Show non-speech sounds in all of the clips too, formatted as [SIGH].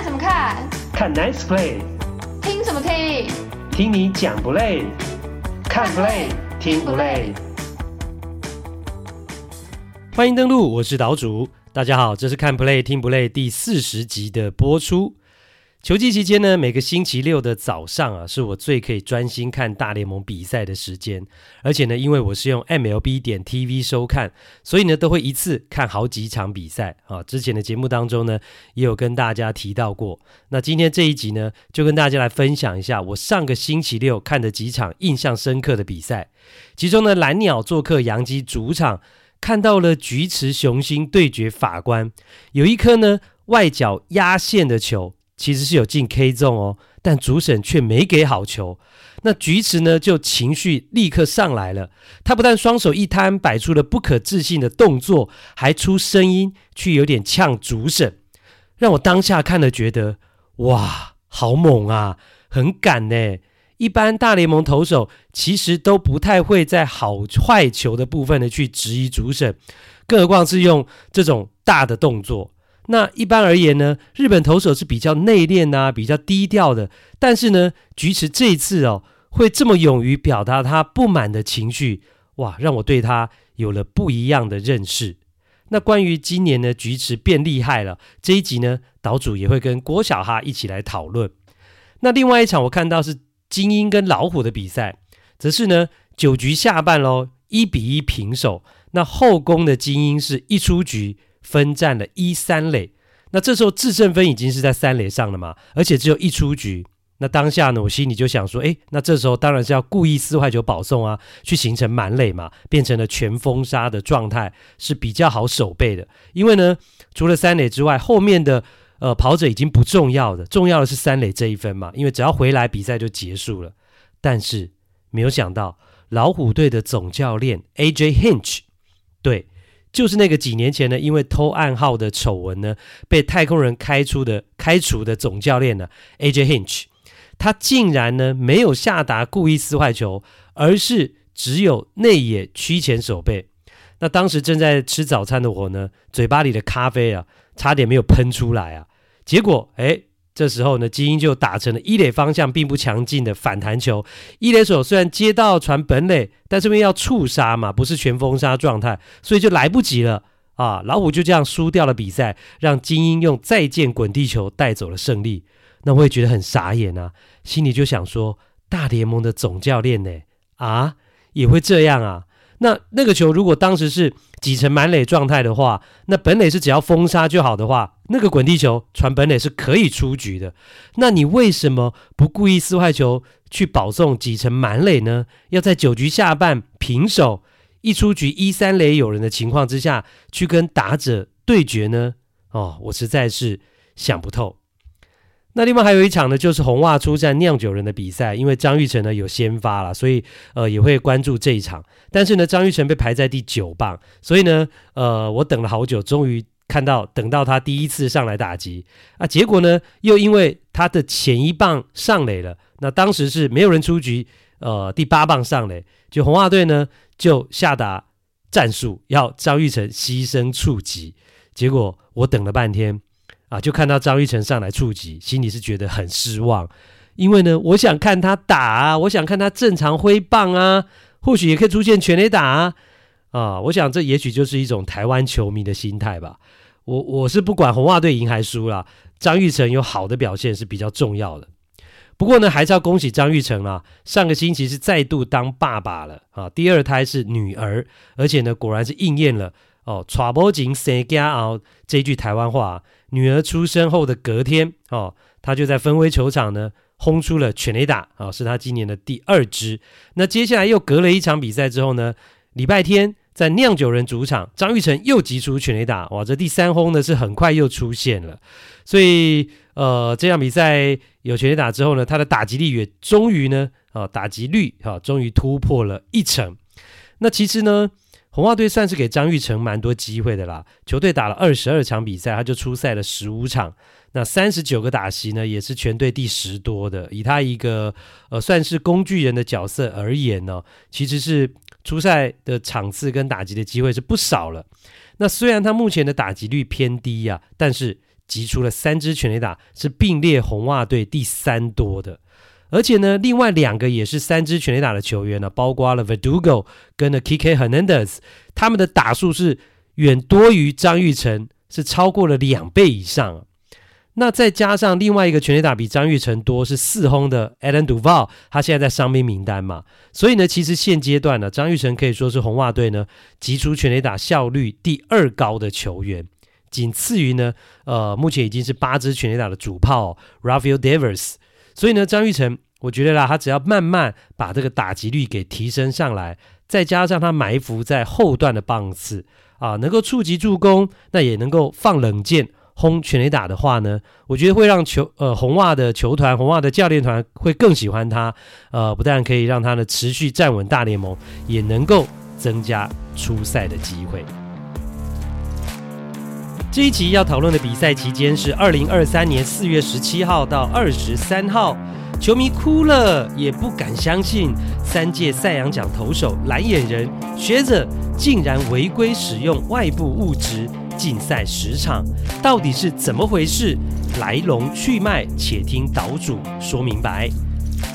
看什么看？看 Nice Play。听什么听？听你讲不累？看 Play 听不累？欢迎登录，我是岛主。大家好，这是看 Play 听不累第四十集的播出。球季期间呢，每个星期六的早上啊，是我最可以专心看大联盟比赛的时间。而且呢，因为我是用 MLB 点 TV 收看，所以呢，都会一次看好几场比赛啊。之前的节目当中呢，也有跟大家提到过。那今天这一集呢，就跟大家来分享一下我上个星期六看的几场印象深刻的比赛。其中呢，蓝鸟做客洋基主场，看到了菊池雄星对决法官，有一颗呢外角压线的球。其实是有进 K 中哦，但主审却没给好球。那菊池呢，就情绪立刻上来了。他不但双手一摊，摆出了不可置信的动作，还出声音去有点呛主审，让我当下看了觉得哇，好猛啊，很敢呢。一般大联盟投手其实都不太会在好坏球的部分呢去质疑主审，更何况是用这种大的动作。那一般而言呢，日本投手是比较内敛呐、啊，比较低调的。但是呢，菊池这一次哦，会这么勇于表达他不满的情绪，哇，让我对他有了不一样的认识。那关于今年呢，菊池变厉害了这一集呢，岛主也会跟郭小哈一起来讨论。那另外一场我看到是精英跟老虎的比赛，则是呢九局下半喽，一比一平手。那后攻的精英是一出局。分占了一三垒，那这时候自胜分已经是在三垒上了嘛，而且只有一出局。那当下呢，我心里就想说，诶，那这时候当然是要故意四坏球保送啊，去形成满垒嘛，变成了全封杀的状态是比较好守备的。因为呢，除了三垒之外，后面的呃跑者已经不重要的，重要的是三垒这一分嘛，因为只要回来比赛就结束了。但是没有想到，老虎队的总教练 AJ Hinch 对。就是那个几年前呢，因为偷暗号的丑闻呢，被太空人开除的开除的总教练呢，AJ Hinch，他竟然呢没有下达故意撕坏球，而是只有内野趋前守备。那当时正在吃早餐的我呢，嘴巴里的咖啡啊，差点没有喷出来啊。结果，哎。这时候呢，金莺就打成了一垒方向并不强劲的反弹球。一垒手虽然接到传本垒，但是因为要触杀嘛，不是全封杀状态，所以就来不及了啊！老虎就这样输掉了比赛，让金莺用再见滚地球带走了胜利。那我也觉得很傻眼啊，心里就想说：大联盟的总教练呢？啊，也会这样啊？那那个球如果当时是挤成满垒状态的话，那本垒是只要封杀就好的话，那个滚地球传本垒是可以出局的。那你为什么不故意撕坏球去保送挤成满垒呢？要在九局下半平手一出局一三垒有人的情况之下去跟打者对决呢？哦，我实在是想不透。那另外还有一场呢，就是红袜出战酿酒人的比赛，因为张玉成呢有先发了，所以呃也会关注这一场。但是呢，张玉成被排在第九棒，所以呢，呃，我等了好久，终于看到等到他第一次上来打击啊，结果呢，又因为他的前一棒上垒了，那当时是没有人出局，呃，第八棒上垒，就红袜队呢就下达战术，要张玉成牺牲触击，结果我等了半天。啊，就看到张玉成上来触及，心里是觉得很失望，因为呢，我想看他打啊，我想看他正常挥棒啊，或许也可以出现全垒打啊，啊，我想这也许就是一种台湾球迷的心态吧。我我是不管红袜队赢还输啦，张玉成有好的表现是比较重要的。不过呢，还是要恭喜张玉成啊，上个星期是再度当爸爸了啊，第二胎是女儿，而且呢，果然是应验了。哦，娶某前生囝后这句台湾话，女儿出生后的隔天，哦，他就在分威球场呢轰出了全垒打，啊、是他今年的第二支。那接下来又隔了一场比赛之后呢，礼拜天在酿酒人主场，张玉成又击出全垒打，哇，这第三轰呢是很快又出现了。所以，呃，这场比赛有全垒打之后呢，他的打击力也终于呢，啊、打击率啊、哦，终于突破了一成。那其实呢。红袜队算是给张玉成蛮多机会的啦。球队打了二十二场比赛，他就出赛了十五场，那三十九个打席呢，也是全队第十多的。以他一个呃算是工具人的角色而言呢，其实是出赛的场次跟打击的机会是不少了。那虽然他目前的打击率偏低呀、啊，但是击出了三支全垒打，是并列红袜队第三多的。而且呢，另外两个也是三支全垒打的球员呢，包括了 Verdugo 跟了 Kike Hernandez，他们的打数是远多于张玉成，是超过了两倍以上。那再加上另外一个全垒打比张玉成多是四轰的 Adam Duvall，他现在在伤兵名单嘛，所以呢，其实现阶段呢，张玉成可以说是红袜队呢击出全垒打效率第二高的球员，仅次于呢，呃，目前已经是八支全垒打的主炮 Rafael Devers。所以呢，张玉成，我觉得啦，他只要慢慢把这个打击率给提升上来，再加上他埋伏在后段的棒次啊，能够触及助攻，那也能够放冷箭轰全垒打的话呢，我觉得会让球呃红袜的球团、红袜的教练团会更喜欢他。呃，不但可以让他呢持续站稳大联盟，也能够增加出赛的机会。这一集要讨论的比赛期间是二零二三年四月十七号到二十三号，球迷哭了也不敢相信，三届赛扬奖投手蓝眼人学者竟然违规使用外部物质禁赛十场，到底是怎么回事？来龙去脉，且听岛主说明白。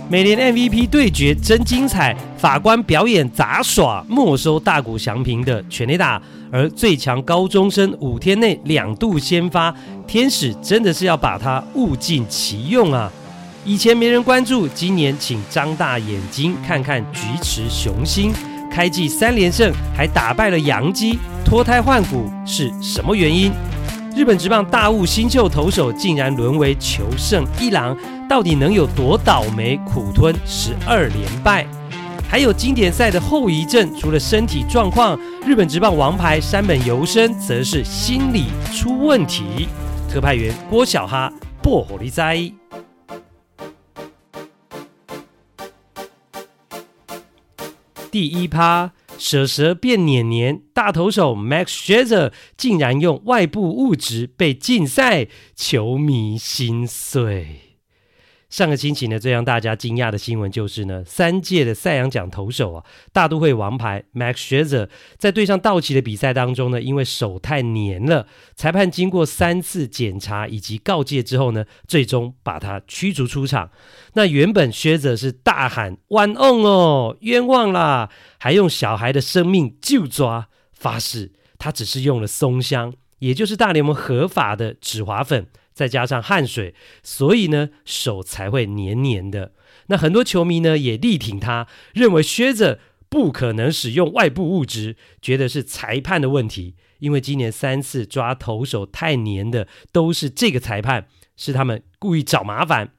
美联 MVP 对决真精彩，法官表演杂耍，没收大谷翔平的全垒打，而最强高中生五天内两度先发，天使真的是要把他物尽其用啊！以前没人关注，今年请张大眼睛看看菊池雄星，开季三连胜，还打败了洋基，脱胎换骨是什么原因？日本职棒大物新秀投手竟然沦为求胜一郎。到底能有多倒霉，苦吞十二连败？还有经典赛的后遗症，除了身体状况，日本职棒王牌山本由伸则是心理出问题。特派员郭小哈薄荷利哉。第一趴，蛇蛇变黏黏，大投手 Max Scherzer 竟然用外部物质被禁赛，球迷心碎。上个星期呢，最让大家惊讶的新闻就是呢，三届的赛扬奖投手啊，大都会王牌 Max Scherzer 在对上道奇的比赛当中呢，因为手太黏了，裁判经过三次检查以及告诫之后呢，最终把他驱逐出场。那原本 Scherzer 是大喊 One on 哦，冤枉啦，还用小孩的生命就抓，发誓他只是用了松香，也就是大联盟合法的止滑粉。再加上汗水，所以呢，手才会黏黏的。那很多球迷呢也力挺他，认为靴子不可能使用外部物质，觉得是裁判的问题。因为今年三次抓投手太黏的都是这个裁判，是他们故意找麻烦。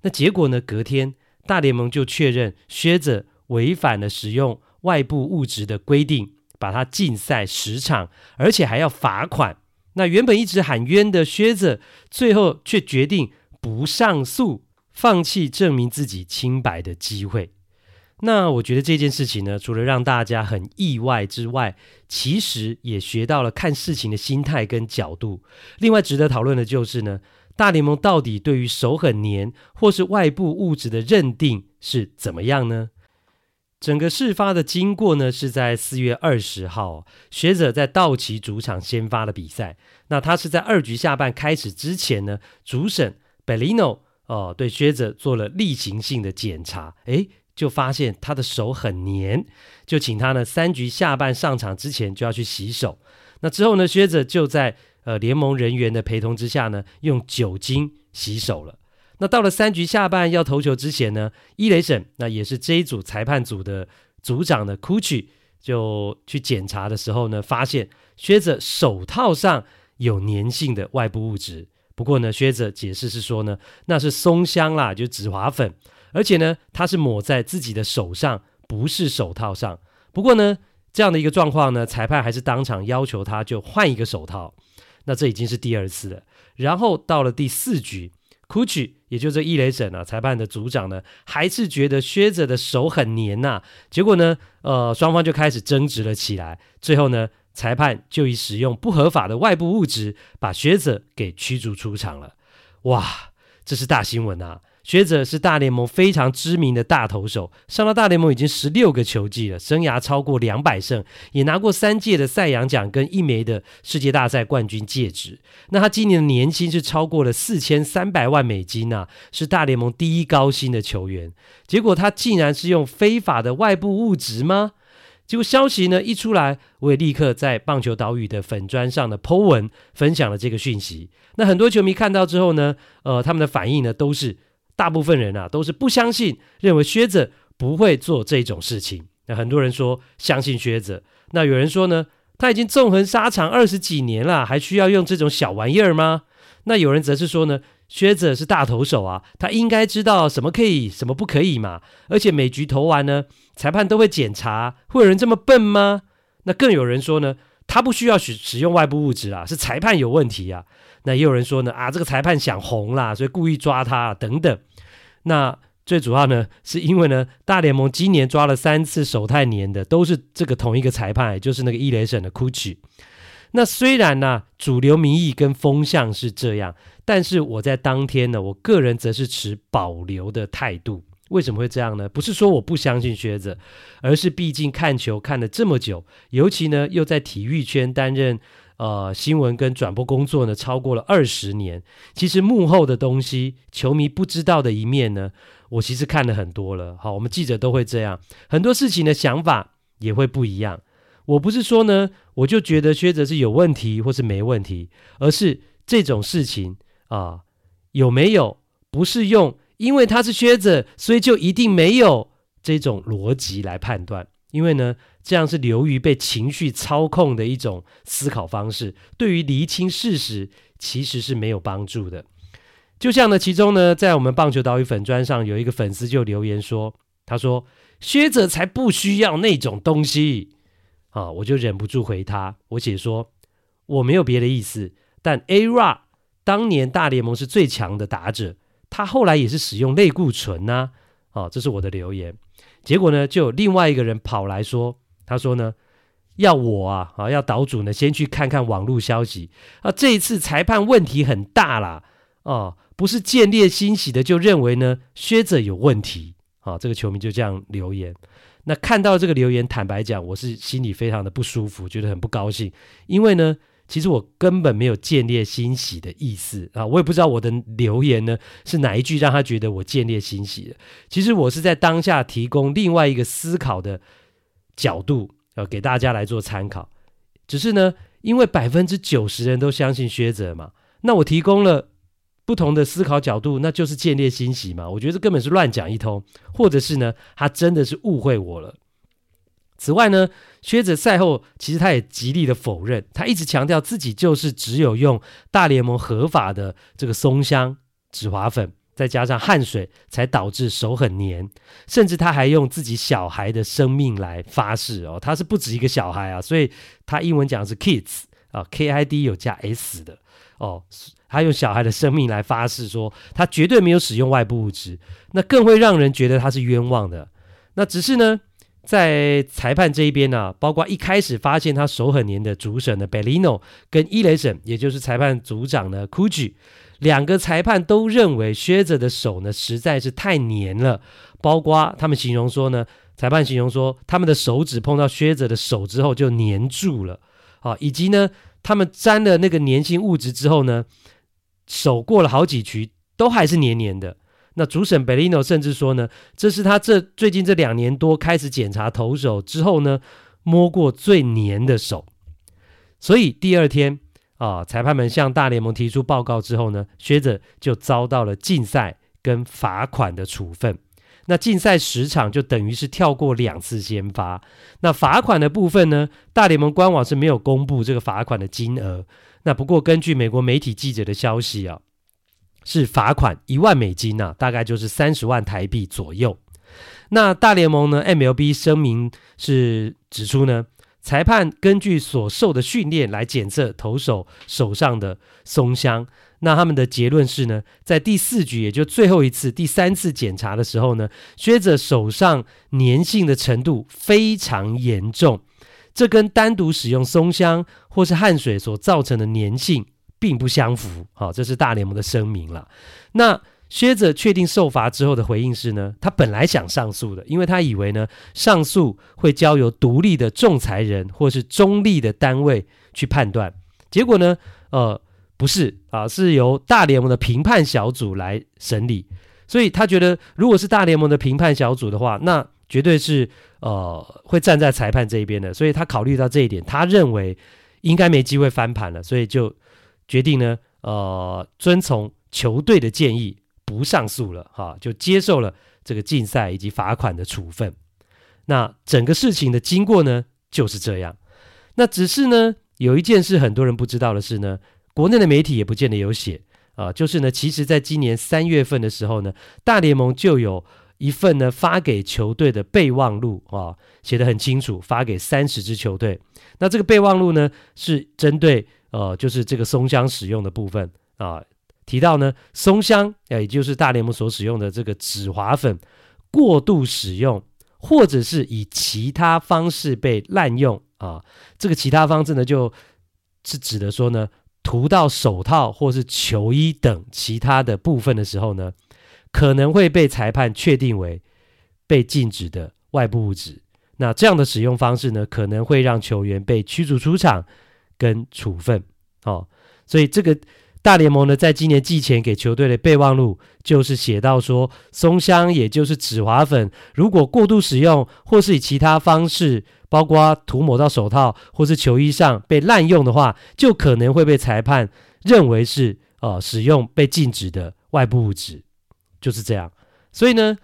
那结果呢？隔天大联盟就确认靴子违反了使用外部物质的规定，把他禁赛十场，而且还要罚款。那原本一直喊冤的靴子，最后却决定不上诉，放弃证明自己清白的机会。那我觉得这件事情呢，除了让大家很意外之外，其实也学到了看事情的心态跟角度。另外值得讨论的就是呢，大联盟到底对于手很黏或是外部物质的认定是怎么样呢？整个事发的经过呢，是在四月二十号，学者在道奇主场先发的比赛。那他是在二局下半开始之前呢，主审 Bellino 哦，对学者做了例行性的检查，诶，就发现他的手很黏，就请他呢三局下半上场之前就要去洗手。那之后呢，学者就在呃联盟人员的陪同之下呢，用酒精洗手了。那到了三局下半要投球之前呢，一垒审那也是这一组裁判组的组长的 Cucci 就去检查的时候呢，发现靴子手套上有粘性的外部物质。不过呢，靴子解释是说呢，那是松香啦，就止滑粉，而且呢，他是抹在自己的手上，不是手套上。不过呢，这样的一个状况呢，裁判还是当场要求他就换一个手套。那这已经是第二次了。然后到了第四局。Cucci 也就是一雷审啊，裁判的组长呢，还是觉得靴子的手很黏呐、啊。结果呢，呃，双方就开始争执了起来。最后呢，裁判就以使用不合法的外部物质，把靴子给驱逐出场了。哇，这是大新闻啊！学者是大联盟非常知名的大投手，上到大联盟已经十六个球季了，生涯超过两百胜，也拿过三届的赛扬奖跟一枚的世界大赛冠军戒指。那他今年的年薪是超过了四千三百万美金啊，是大联盟第一高薪的球员。结果他竟然是用非法的外部物质吗？结果消息呢一出来，我也立刻在棒球岛屿的粉砖上的 po 文分享了这个讯息。那很多球迷看到之后呢，呃，他们的反应呢都是。大部分人啊都是不相信，认为靴子不会做这种事情。那很多人说相信靴子，那有人说呢，他已经纵横沙场二十几年了，还需要用这种小玩意儿吗？那有人则是说呢，靴子是大投手啊，他应该知道什么可以，什么不可以嘛。而且每局投完呢，裁判都会检查，会有人这么笨吗？那更有人说呢，他不需要使使用外部物质啊，是裁判有问题啊。那也有人说呢，啊，这个裁判想红啦，所以故意抓他等等。那最主要呢，是因为呢，大联盟今年抓了三次手太黏的，都是这个同一个裁判，就是那个一垒审的 Cucci。那虽然呢，主流民意跟风向是这样，但是我在当天呢，我个人则是持保留的态度。为什么会这样呢？不是说我不相信靴子，而是毕竟看球看了这么久，尤其呢又在体育圈担任。呃，新闻跟转播工作呢，超过了二十年。其实幕后的东西，球迷不知道的一面呢，我其实看了很多了。好，我们记者都会这样，很多事情的想法也会不一样。我不是说呢，我就觉得薛泽是有问题或是没问题，而是这种事情啊、有没有不是用因为他是薛泽，所以就一定没有这种逻辑来判断。因为呢，这样是流于被情绪操控的一种思考方式，对于厘清事实其实是没有帮助的。就像呢，其中呢，在我们棒球岛屿粉砖上有一个粉丝就留言说：“他说薛泽才不需要那种东西。”啊，我就忍不住回他，我写说：“我没有别的意思，但 Ara 当年大联盟是最强的打者，他后来也是使用类固醇呐。”啊，这是我的留言。结果呢，就有另外一个人跑来说：“他说呢，要我啊，啊，要岛主呢，先去看看网络消息啊。这一次裁判问题很大啦，啊，不是见猎欣喜的就认为呢，薛泽有问题啊。”这个球迷就这样留言。那看到这个留言，坦白讲，我是心里非常的不舒服，觉得很不高兴，因为呢。其实我根本没有见猎欣喜的意思啊，我也不知道我的留言呢是哪一句让他觉得我见猎欣喜的。其实我是在当下提供另外一个思考的角度，呃，给大家来做参考。只是呢，因为百分之九十人都相信薛泽嘛，那我提供了不同的思考角度，那就是见猎心喜嘛。我觉得这根本是乱讲一通，或者是呢，他真的是误会我了。此外呢，薛泽赛后其实他也极力的否认，他一直强调自己就是只有用大联盟合法的这个松香止滑粉，再加上汗水，才导致手很黏，甚至他还用自己小孩的生命来发誓哦，他是不止一个小孩啊，所以他英文讲的是 kids 啊，K I D 有加 S 的哦，他用小孩的生命来发誓说他绝对没有使用外部物质，那更会让人觉得他是冤枉的，那只是呢。在裁判这一边呢、包括一开始发现他手很黏的主审的 Bellino 跟一垒审，也就是裁判组长的 Cucci，两个裁判都认为靴子的手呢实在是太黏了，包括他们形容说呢，裁判形容说他们的手指碰到靴子的手之后就黏住了，啊，以及呢他们沾了那个粘性物质之后呢，手过了好几局都还是黏黏的。那主审贝利诺甚至说呢，这是他这最近这两年多开始检查投手之后呢，摸过最黏的手。所以第二天啊，裁判们向大联盟提出报告之后呢，薛泽就遭到了禁赛跟罚款的处分。那禁赛十场就等于是跳过两次先发。那罚款的部分呢，大联盟官网是没有公布这个罚款的金额。那不过根据美国媒体记者的消息啊。是罚款一万美金呐、大概就是三十万台币左右。那大联盟呢，MLB 声明是指出呢，裁判根据所受的训练来检测投手手上的松香。那他们的结论是呢，在第四局，也就最后一次第三次检查的时候呢，靴子手上粘性的程度非常严重，这跟单独使用松香或是汗水所造成的粘性并不相符，好，这是大联盟的声明了。那靴子确定受罚之后的回应是呢，他本来想上诉的，因为他以为呢，上诉会交由独立的仲裁人或是中立的单位去判断。结果呢，呃，不是啊，是由大联盟的评判小组来审理。所以他觉得，如果是大联盟的评判小组的话，那绝对是呃会站在裁判这一边的。所以他考虑到这一点，他认为应该没机会翻盘了，所以就决定呢，呃，遵从球队的建议。不上诉了，哈，就接受了这个禁赛以及罚款的处分。那整个事情的经过呢，就是这样。那只是呢，有一件事很多人不知道的是呢，国内的媒体也不见得有写啊，就是呢，其实在今年三月份的时候呢，大联盟就有一份呢发给球队的备忘录啊，写得很清楚，发给三十支球队。那这个备忘录呢，是针对呃，就是这个松香使用的部分啊。提到呢，松香，也就是大联盟所使用的这个止滑粉过度使用，或者是以其他方式被滥用啊，这个其他方式呢，就是指的说呢，涂到手套或是球衣等其他的部分的时候呢，可能会被裁判确定为被禁止的外部物质。那这样的使用方式呢，可能会让球员被驱逐出场跟处分。哦，所以这个。大联盟呢，在今年季前给球队的备忘录，就是写到说，松香也就是止滑粉，如果过度使用，或是以其他方式，包括涂抹到手套或是球衣上被滥用的话，就可能会被裁判认为是呃使用被禁止的外部物质，就是这样。所以呢，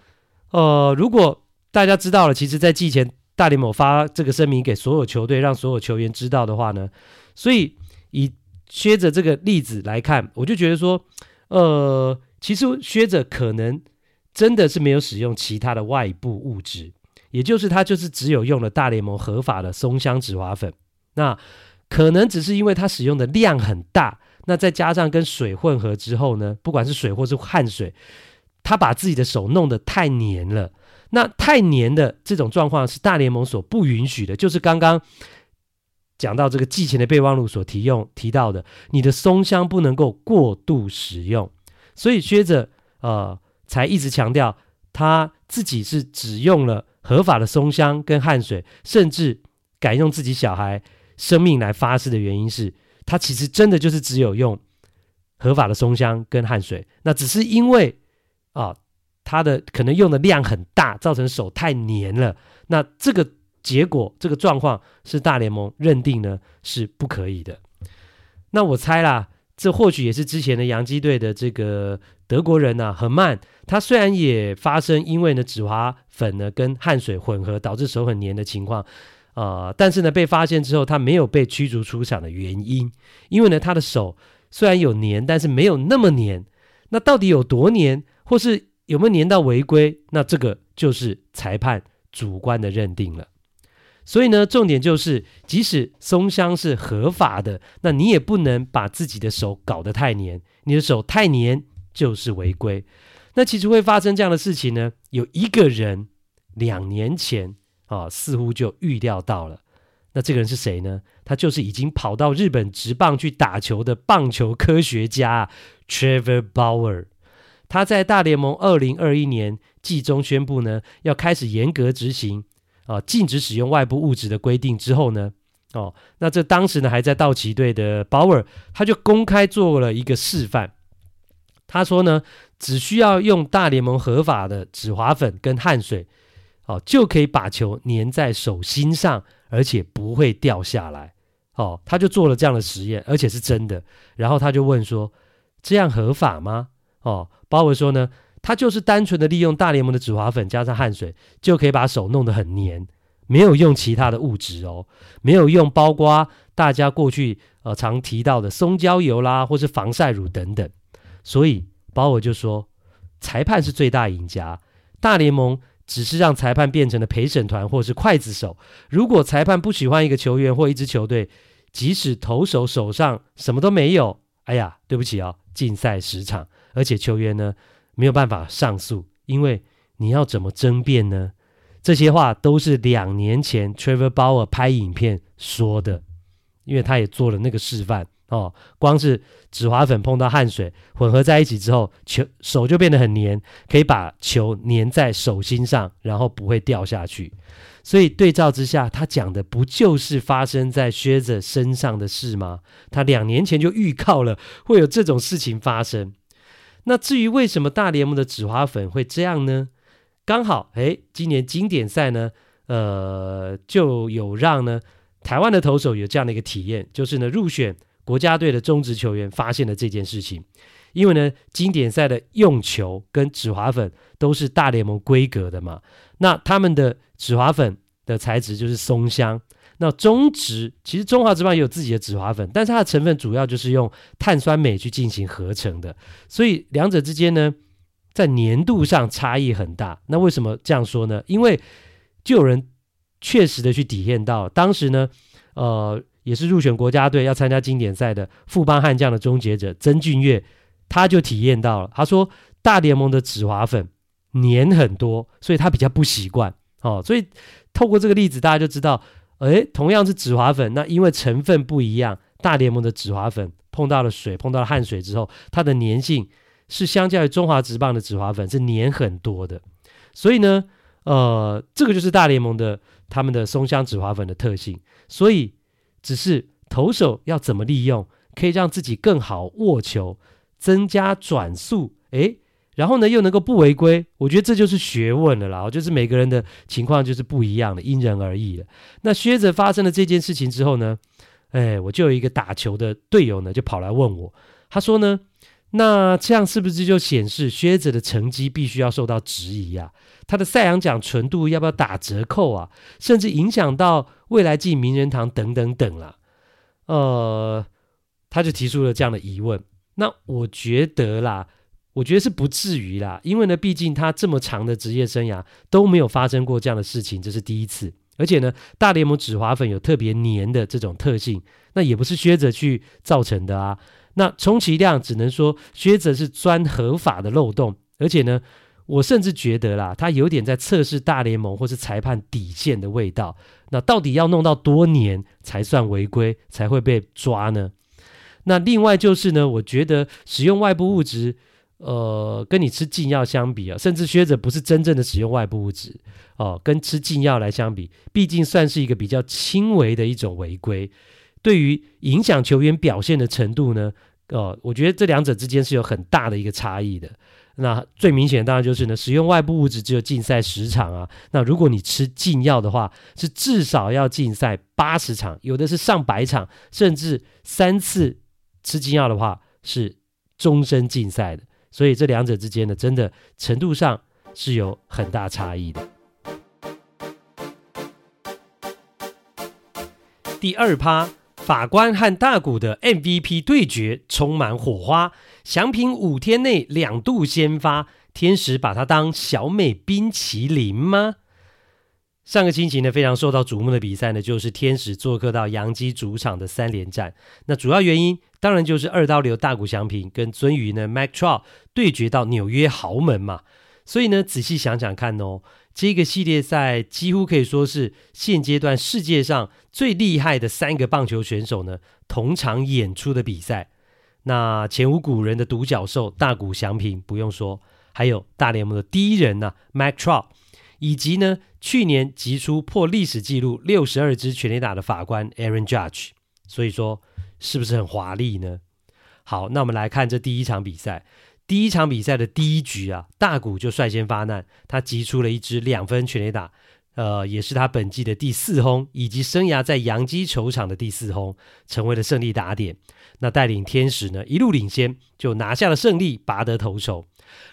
呃，如果大家知道了，其实在季前大联盟发这个声明给所有球队，让所有球员知道的话呢，所以以。薛泽这个例子来看，我就觉得说，呃，其实薛泽可能真的是没有使用其他的外部物质，也就是他就是只有用了大联盟合法的松香止滑粉。那可能只是因为他使用的量很大，那再加上跟水混合之后呢，不管是水或是汗水，他把自己的手弄得太黏了。那太黏的这种状况是大联盟所不允许的，就是刚刚。讲到这个季前的备忘录所提用提到的，你的松香不能够过度使用，所以薛泽呃才一直强调他自己是只用了合法的松香跟汗水，甚至敢用自己小孩生命来发誓的原因是，他其实真的就是只有用合法的松香跟汗水，那只是因为啊、他的可能用的量很大，造成手太黏了，那这个。结果这个状况是大联盟认定呢是不可以的。那我猜啦，这或许也是之前的洋基队的这个德国人啊，很慢，他虽然也发生因为呢止滑粉呢跟汗水混合导致手很黏的情况，呃，但是呢被发现之后他没有被驱逐出场的原因，因为呢他的手虽然有黏，但是没有那么黏。那到底有多黏，或是有没有黏到违规？那这个就是裁判主观的认定了。所以呢，重点就是，即使松香是合法的，那你也不能把自己的手搞得太黏。你的手太黏就是违规。那其实会发生这样的事情呢，有一个人两年前啊，似乎就预料到了。那这个人是谁呢？他就是已经跑到日本职棒去打球的棒球科学家 Trevor Bauer。他在大联盟二零二一年季中宣布呢，要开始严格执行。啊，禁止使用外部物质的规定之后呢，哦，那这当时呢还在道奇队的鲍尔，他就公开做了一个示范。他说呢，只需要用大联盟合法的止滑粉跟汗水，哦，就可以把球粘在手心上，而且不会掉下来。哦，他就做了这样的实验，而且是真的。然后他就问说，这样合法吗？哦，鲍尔说呢。他就是单纯的利用大联盟的止滑粉加上汗水，就可以把手弄得很黏，没有用其他的物质哦，没有用包括大家过去呃常提到的松焦油啦，或是防晒乳等等。所以鲍尔就说，裁判是最大赢家，大联盟只是让裁判变成了陪审团或是刽子手。如果裁判不喜欢一个球员或一支球队，即使投手手上什么都没有，哎呀，对不起哦，禁赛十场，而且球员呢，没有办法上诉，因为你要怎么争辩呢？这些话都是两年前 Trevor Bauer 拍影片说的，因为他也做了那个示范哦，光是止滑粉碰到汗水混合在一起之后，球手就变得很黏，可以把球粘在手心上，然后不会掉下去。所以对照之下，他讲的不就是发生在靴子身上的事吗？他两年前就预告了会有这种事情发生。那至于为什么大联盟的止滑粉会这样呢？刚好，诶，今年经典赛呢，呃，就有让呢台湾的投手有这样的一个体验，就是呢入选国家队的中职球员发现了这件事情。因为呢经典赛的用球跟止滑粉都是大联盟规格的嘛，那他们的止滑粉的材质就是松香。那中植其实中华职棒也有自己的止滑粉，但是它的成分主要就是用碳酸镁去进行合成的，所以两者之间呢，在粘度上差异很大。那为什么这样说呢？因为就有人确实的去体验到，当时呢，呃，也是入选国家队要参加经典赛的富邦悍将的终结者曾俊岳，他就体验到了。他说大联盟的止滑粉粘很多，所以他比较不习惯。哦，所以透过这个例子，大家就知道。诶，同样是止滑粉，那因为成分不一样，大联盟的止滑粉碰到了水，碰到了汗水之后，它的粘性是相较于中华直棒的止滑粉是粘很多的。所以呢，呃，这个就是大联盟的他们的松香止滑粉的特性。所以，只是投手要怎么利用，可以让自己更好握球，增加转速。诶。然后呢，又能够不违规，我觉得这就是学问了啦。就是每个人的情况就是不一样的，因人而异了。那靴子发生了这件事情之后呢，哎，我就有一个打球的队友呢，就跑来问我，他说呢，那这样是不是就显示靴子的成绩必须要受到质疑啊？他的赛扬奖纯度要不要打折扣啊？甚至影响到未来进名人堂等等等啦。呃，他就提出了这样的疑问。那我觉得啦。我觉得是不至于啦，因为呢，毕竟他这么长的职业生涯都没有发生过这样的事情，这是第一次。而且呢，大联盟止滑粉有特别黏的这种特性，那也不是靴子去造成的啊。那充其量只能说靴子是钻合法的漏洞。而且呢，我甚至觉得啦，他有点在测试大联盟或是裁判底线的味道。那到底要弄到多黏才算违规，才会被抓呢？那另外就是呢，我觉得使用外部物质。呃，跟你吃禁药相比啊，甚至靴子不是真正的使用外部物质哦，跟吃禁药来相比，毕竟算是一个比较轻微的一种违规。对于影响球员表现的程度呢，呃，我觉得这两者之间是有很大的一个差异的。那最明显的当然就是呢，使用外部物质只有禁赛十场啊。那如果你吃禁药的话，是至少要禁赛八十场，有的是上百场，甚至三次吃禁药的话是终身禁赛的。所以这两者之间呢，真的程度上是有很大差异的。第二趴，法官和大谷的 MVP 对决充满火花，祥平五天内两度先发，天使把他当小美冰淇淋吗？上个星期呢，非常受到瞩目的比赛呢，就是天使做客到洋基主场的三连战。那主要原因当然就是二刀流大谷翔平跟鱒鱼呢 Mike Trout 对决到纽约豪门嘛。所以呢，仔细想想看哦，这个系列赛几乎可以说是现阶段世界上最厉害的三个棒球选手呢同场演出的比赛。那前无古人的独角兽大谷翔平不用说，还有大联盟的第一人呢、Mike Trout。以及呢，去年击出破历史纪录六十二支全垒打的法官 Aaron Judge，所以说是不是很华丽呢？好，那我们来看这第一场比赛。第一场比赛的第一局啊，大谷就率先发难，他击出了一支两分全垒打，呃，也是他本季的第四轰，以及生涯在洋基球场的第四轰，成为了胜利打点。那带领天使呢一路领先，就拿下了胜利，拔得头筹，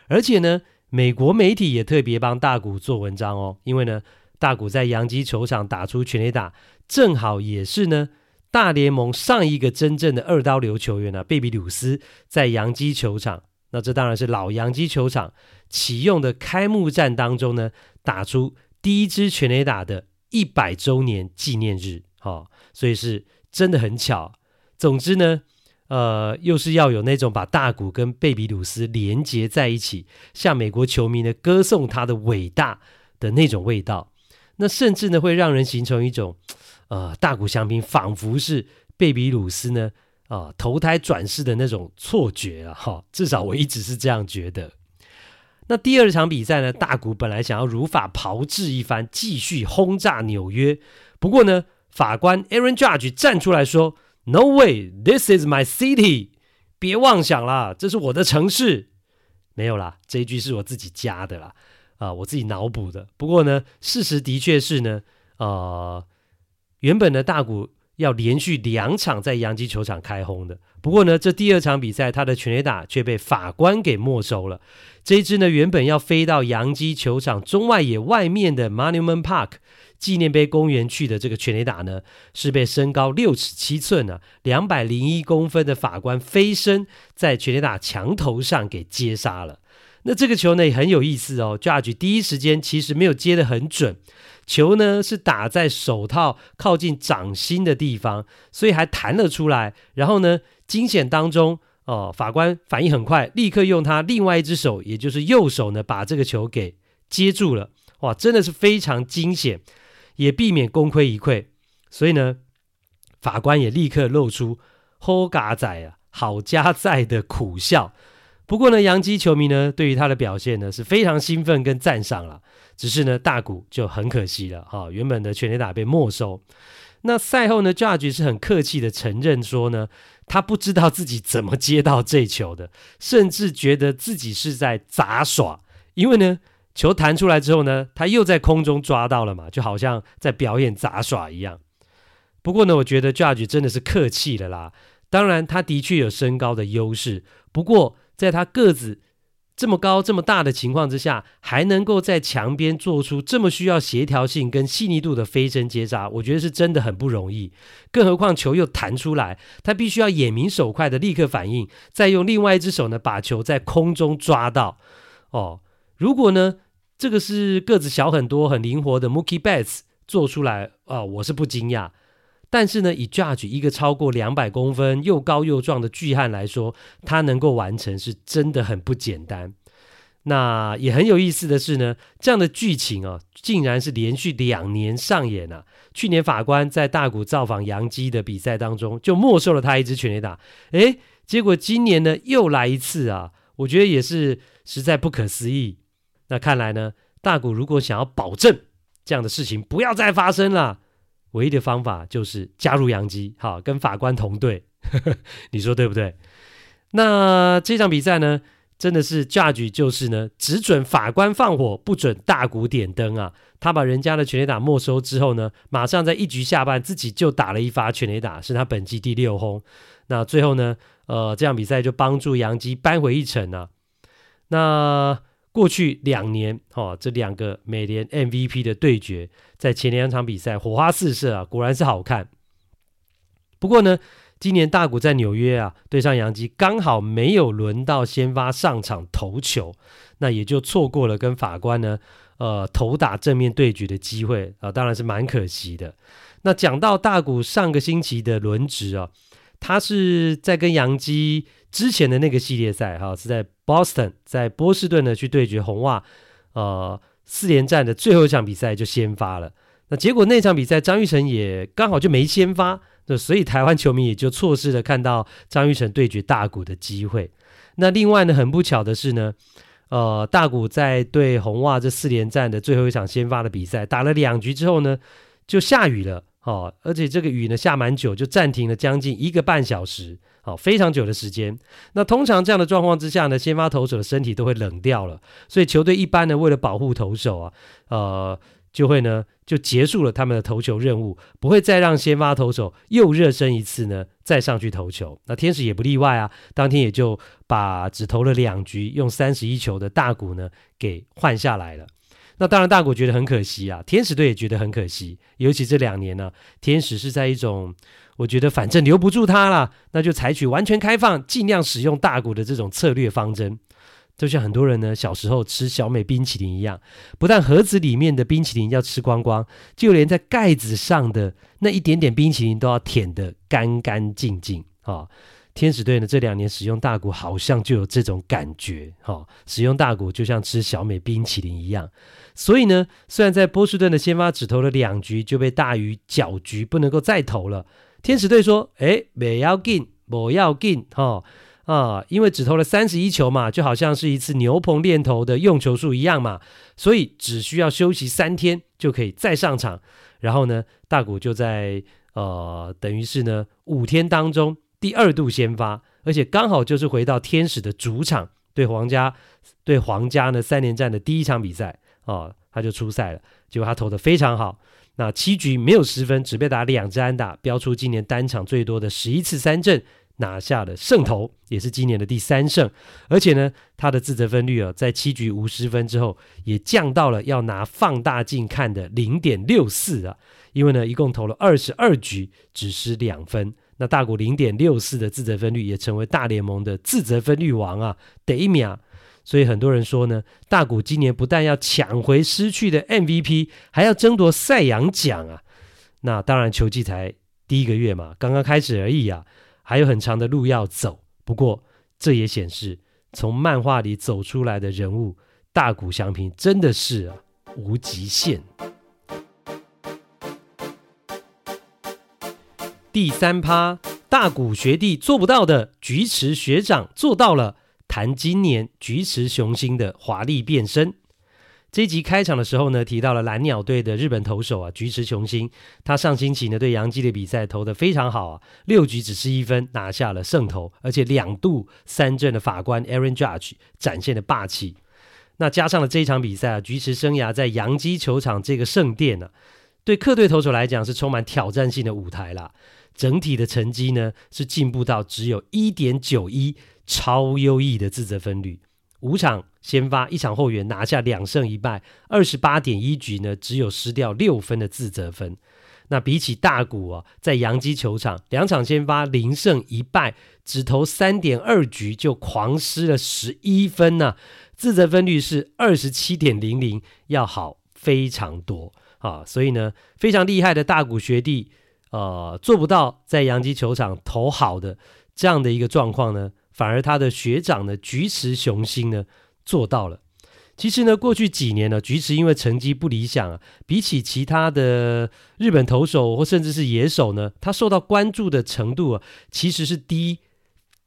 而且呢。美国媒体也特别帮大谷做文章哦，因为呢，大谷在洋基球场打出全垒打，正好也是呢大联盟上一个真正的二刀流球员呢、啊，贝比鲁斯在洋基球场，那这当然是老洋基球场启用的开幕战当中呢，打出第一支全垒打的一百周年纪念日，哈、哦，所以是真的很巧。总之呢。呃，又是要有那种把大谷跟贝比鲁斯连接在一起，向美国球迷呢歌颂他的伟大的那种味道。那甚至呢会让人形成一种，呃，大谷翔平仿佛是贝比鲁斯呢，啊投胎转世的那种错觉啊，哈，至少我一直是这样觉得。那第二场比赛呢，大谷本来想要如法炮制一番，继续轰炸纽约，不过呢，法官 Aaron Judge 站出来说：“No way, this is my city，别妄想啦，这是我的城市。”没有啦，这一句是我自己加的啦，啊，我自己脑补的。不过呢，事实的确是呢，呃，原本的大谷要连续两场在洋基球场开轰的。不过呢，这第二场比赛他的全垒打却被法官给没收了。这一支呢，原本要飞到洋基球场中外野外面的 Monument Park 纪念碑公园去的这个全垒打呢，是被身高六尺七寸啊，两百零一公分的法官飞身在全垒打墙头上给接杀了。那这个球呢也很有意思哦，Judge 第一时间其实没有接得很准。球呢是打在手套靠近掌心的地方，所以还弹了出来。然后呢，惊险当中，哦、法官反应很快，立刻用他另外一只手，也就是右手呢，把这个球给接住了。哇，真的是非常惊险，也避免功亏一篑。所以呢，法官也立刻露出“好佳哉啊，好家在”的苦笑。不过呢，洋基球迷呢，对于他的表现呢，是非常兴奋跟赞赏了。只是呢，大谷就很可惜了哈、原本的全垒打被没收。那赛后呢，Judge 是很客气的承认说呢，他不知道自己怎么接到这球的，甚至觉得自己是在杂耍，因为呢，球弹出来之后呢，他又在空中抓到了嘛，就好像在表演杂耍一样。不过呢，我觉得 Judge 真的是客气了啦。当然，他的确有身高的优势，不过在他个子。这么高这么大的情况之下，还能够在墙边做出这么需要协调性跟细腻度的飞针接扎，我觉得是真的很不容易。更何况球又弹出来，他必须要眼明手快的立刻反应，再用另外一只手呢把球在空中抓到。哦，如果呢这个是个子小很多、很灵活的 Mookie Betts 做出来啊，我是不惊讶。但是呢，以 Judge 一个超过两百公分又高又壮的巨汉来说，他能够完成是真的很不简单。那也很有意思的是呢，这样的剧情啊，竟然是连续两年上演啊。去年法官在大谷造访洋基的比赛当中就没收了他一支全垒打，诶，结果今年呢又来一次啊，我觉得也是实在不可思议。那看来呢，大谷如果想要保证这样的事情不要再发生了。唯一的方法就是加入洋基，好，跟法官同队，[LAUGHS] 你说对不对？那这场比赛呢，真的是 Judge 就是呢，只准法官放火，不准大鼓点灯啊。他把人家的全垒打没收之后呢，马上在一局下半自己就打了一发全垒打，是他本季第六轰。那最后呢，呃，这场比赛就帮助洋基扳回一城啊。那。过去两年，哦，这两个美联 MVP 的对决，在前两场比赛火花四射啊，果然是好看。不过呢，今年大谷在纽约啊对上杨基，刚好没有轮到先发上场投球，那也就错过了跟法官呢，呃，投打正面对决的机会啊，当然是蛮可惜的。那讲到大谷上个星期的轮值啊。他是在跟杨基之前的那个系列赛，哈，是在 Boston，在波士顿呢去对决红袜，呃，四连战的最后一场比赛就先发了。那结果那场比赛张玉成也刚好就没先发，那所以台湾球迷也就错失了看到张玉成对决大谷的机会。那另外呢，很不巧的是呢，呃，大谷在对红袜这四连战的最后一场先发的比赛打了两局之后呢，就下雨了。哦，而且这个雨呢下蛮久，就暂停了将近一个半小时，好，非常久的时间。那通常这样的状况之下呢，先发投手的身体都会冷掉了，所以球队一般呢为了保护投手啊，呃，就会呢就结束了他们的投球任务，不会再让先发投手又热身一次呢，再上去投球。那天使也不例外啊，当天也就把只投了两局，用三十一球的大谷呢给换下来了。那当然，大谷觉得很可惜啊，天使队也觉得很可惜。尤其这两年呢、天使是在一种我觉得反正留不住他了，那就采取完全开放，尽量使用大谷的这种策略方针。就像很多人呢小时候吃小美冰淇淋一样，不但盒子里面的冰淇淋要吃光光，就连在盖子上的那一点点冰淇淋都要舔得干干净净啊。天使队呢这两年使用大谷好像就有这种感觉，哈、哦，使用大谷就像吃小美冰淇淋一样。所以呢，虽然在波士顿的先发只投了两局就被大鱼搅局，不能够再投了。天使队说：“哎，不要紧，不要紧哈啊，因为只投了三十一球嘛，就好像是一次牛棚练投的用球数一样嘛，所以只需要休息三天就可以再上场。然后呢，大谷就在呃，等于是呢五天当中第二度先发，而且刚好就是回到天使的主场对皇家对皇家呢三连战的第一场比赛哦，他就出赛了，结果他投的非常好。那七局没有失分，只被打两支安打，飙出今年单场最多的十一次三振，拿下了胜投，也是今年的第三胜。而且呢，他的自责分率啊，在七局无失分之后，也降到了要拿放大镜看的零点六四啊。因为呢，一共投了二十二局，只失两分。那大谷零点六四的自责分率，也成为大联盟的自责分率王啊，得一秒。所以很多人说呢，大谷今年不但要抢回失去的 MVP，还要争夺赛扬奖啊。那当然，球季才第一个月嘛，刚刚开始而已啊，还有很长的路要走。不过，这也显示从漫画里走出来的人物大谷翔平真的是啊，无极限。第三趴，大谷学弟做不到的，菊池学长做到了。谈今年菊池雄星的华丽变身。这一集开场的时候呢，提到了蓝鸟队的日本投手啊，菊池雄星。他上星期呢对洋基的比赛投得非常好啊，六局只失一分，拿下了胜投，而且两度三振的法官 Aaron Judge 展现的霸气。那加上了这一场比赛啊，菊池生涯在洋基球场这个圣殿呢、啊，对客队投手来讲是充满挑战性的舞台啦。整体的成绩呢是进步到只有一点九一。超优异的自责分率，五场先发，一场后援，拿下两胜一败，二十八点一局呢，只有失掉六分的自责分。那比起大谷啊，在洋基球场两场先发，零胜一败，只投三点二局就狂失了十一分呢、自责分率是二十七点零零，要好非常多啊。所以呢，非常厉害的大谷学弟，呃，做不到在洋基球场投好的这样的一个状况呢。反而他的学长呢，菊池雄星呢做到了。其实呢，过去几年呢，菊池因为成绩不理想啊，比起其他的日本投手或甚至是野手呢，他受到关注的程度啊，其实是低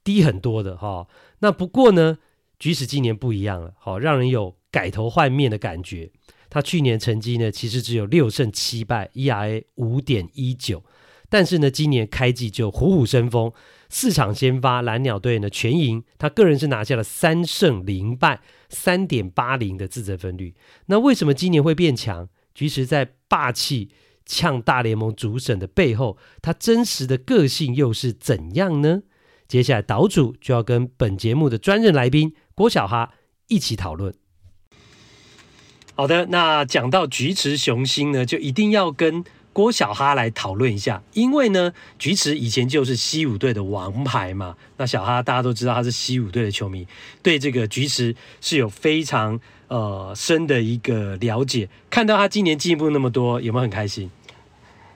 低很多的哈、那不过呢，菊池今年不一样了，好、哦、让人有改头换面的感觉。他去年成绩呢，其实只有六胜七败，ERA 五点一九，但是呢，今年开季就虎虎生风。四场先发，蓝鸟队呢全赢，他个人是拿下了三胜零败，三点八零的自责分率。那为什么今年会变强？菊池在霸气呛大联盟主审的背后，他真实的个性又是怎样呢？接下来岛主就要跟本节目的专任来宾郭小哈一起讨论。好的，那讲到菊池雄心呢，就一定要跟。郭小哈来讨论一下，因为呢，菊池以前就是西武队的王牌嘛。那小哈大家都知道他是西武队的球迷，对这个菊池是有非常呃深的一个了解。看到他今年进步那么多，有没有很开心？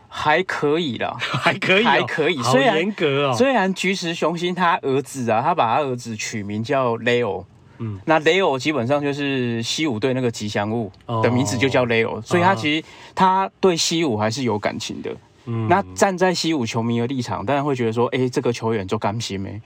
还可以啦，还可以，还可以。好严格哦。虽然菊池雄心他儿子啊，他把他儿子取名叫 Leo。嗯，那雷欧基本上就是西武队那个吉祥物的名字就叫雷欧，哦，所以他其实他对西武还是有感情的。嗯，那站在西武球迷的立场，当然会觉得说，哎、欸，这个球员就甘心没。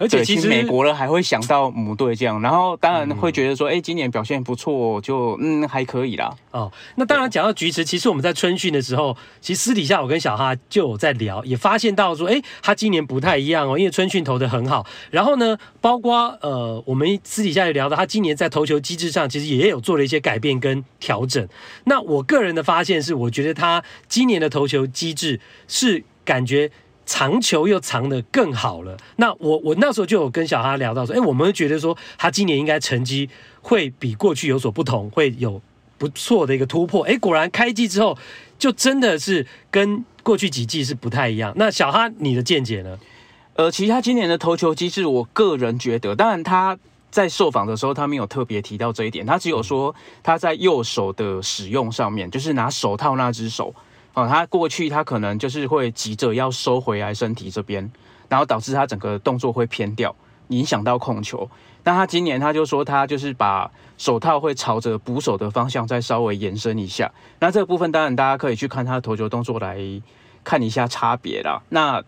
而且其实美国人还会想到母队这样，然后当然会觉得说，哎、欸，今年表现不错，就嗯还可以啦。哦，那当然讲到菊池，其实我们在春训的时候，其实私底下我跟小哈就有在聊，也发现到说，哎、欸，他今年不太一样哦，因为春训投的很好。然后呢，包括呃，我们私底下也聊到，他今年在投球机制上其实也有做了一些改变跟调整。那我个人的发现是，我觉得他今年的投球机制是感觉。藏球又藏得更好了。那我我那时候就有跟小哈聊到说，哎，我们觉得说他今年应该成绩会比过去有所不同，会有不错的一个突破。哎，果然开季之后就真的是跟过去几季是不太一样。那小哈，你的见解呢？呃，其实他今年的投球机制，我个人觉得，当然他在受访的时候他没有特别提到这一点，他只有说他在右手的使用上面，就是拿手套那只手。哦，他过去他可能就是会急着要收回来身体这边，然后导致他整个动作会偏掉，影响到控球。那他今年他就说他就是把手套会朝着捕手的方向再稍微延伸一下。那这个部分当然大家可以去看他的投球动作来看一下差别啦。那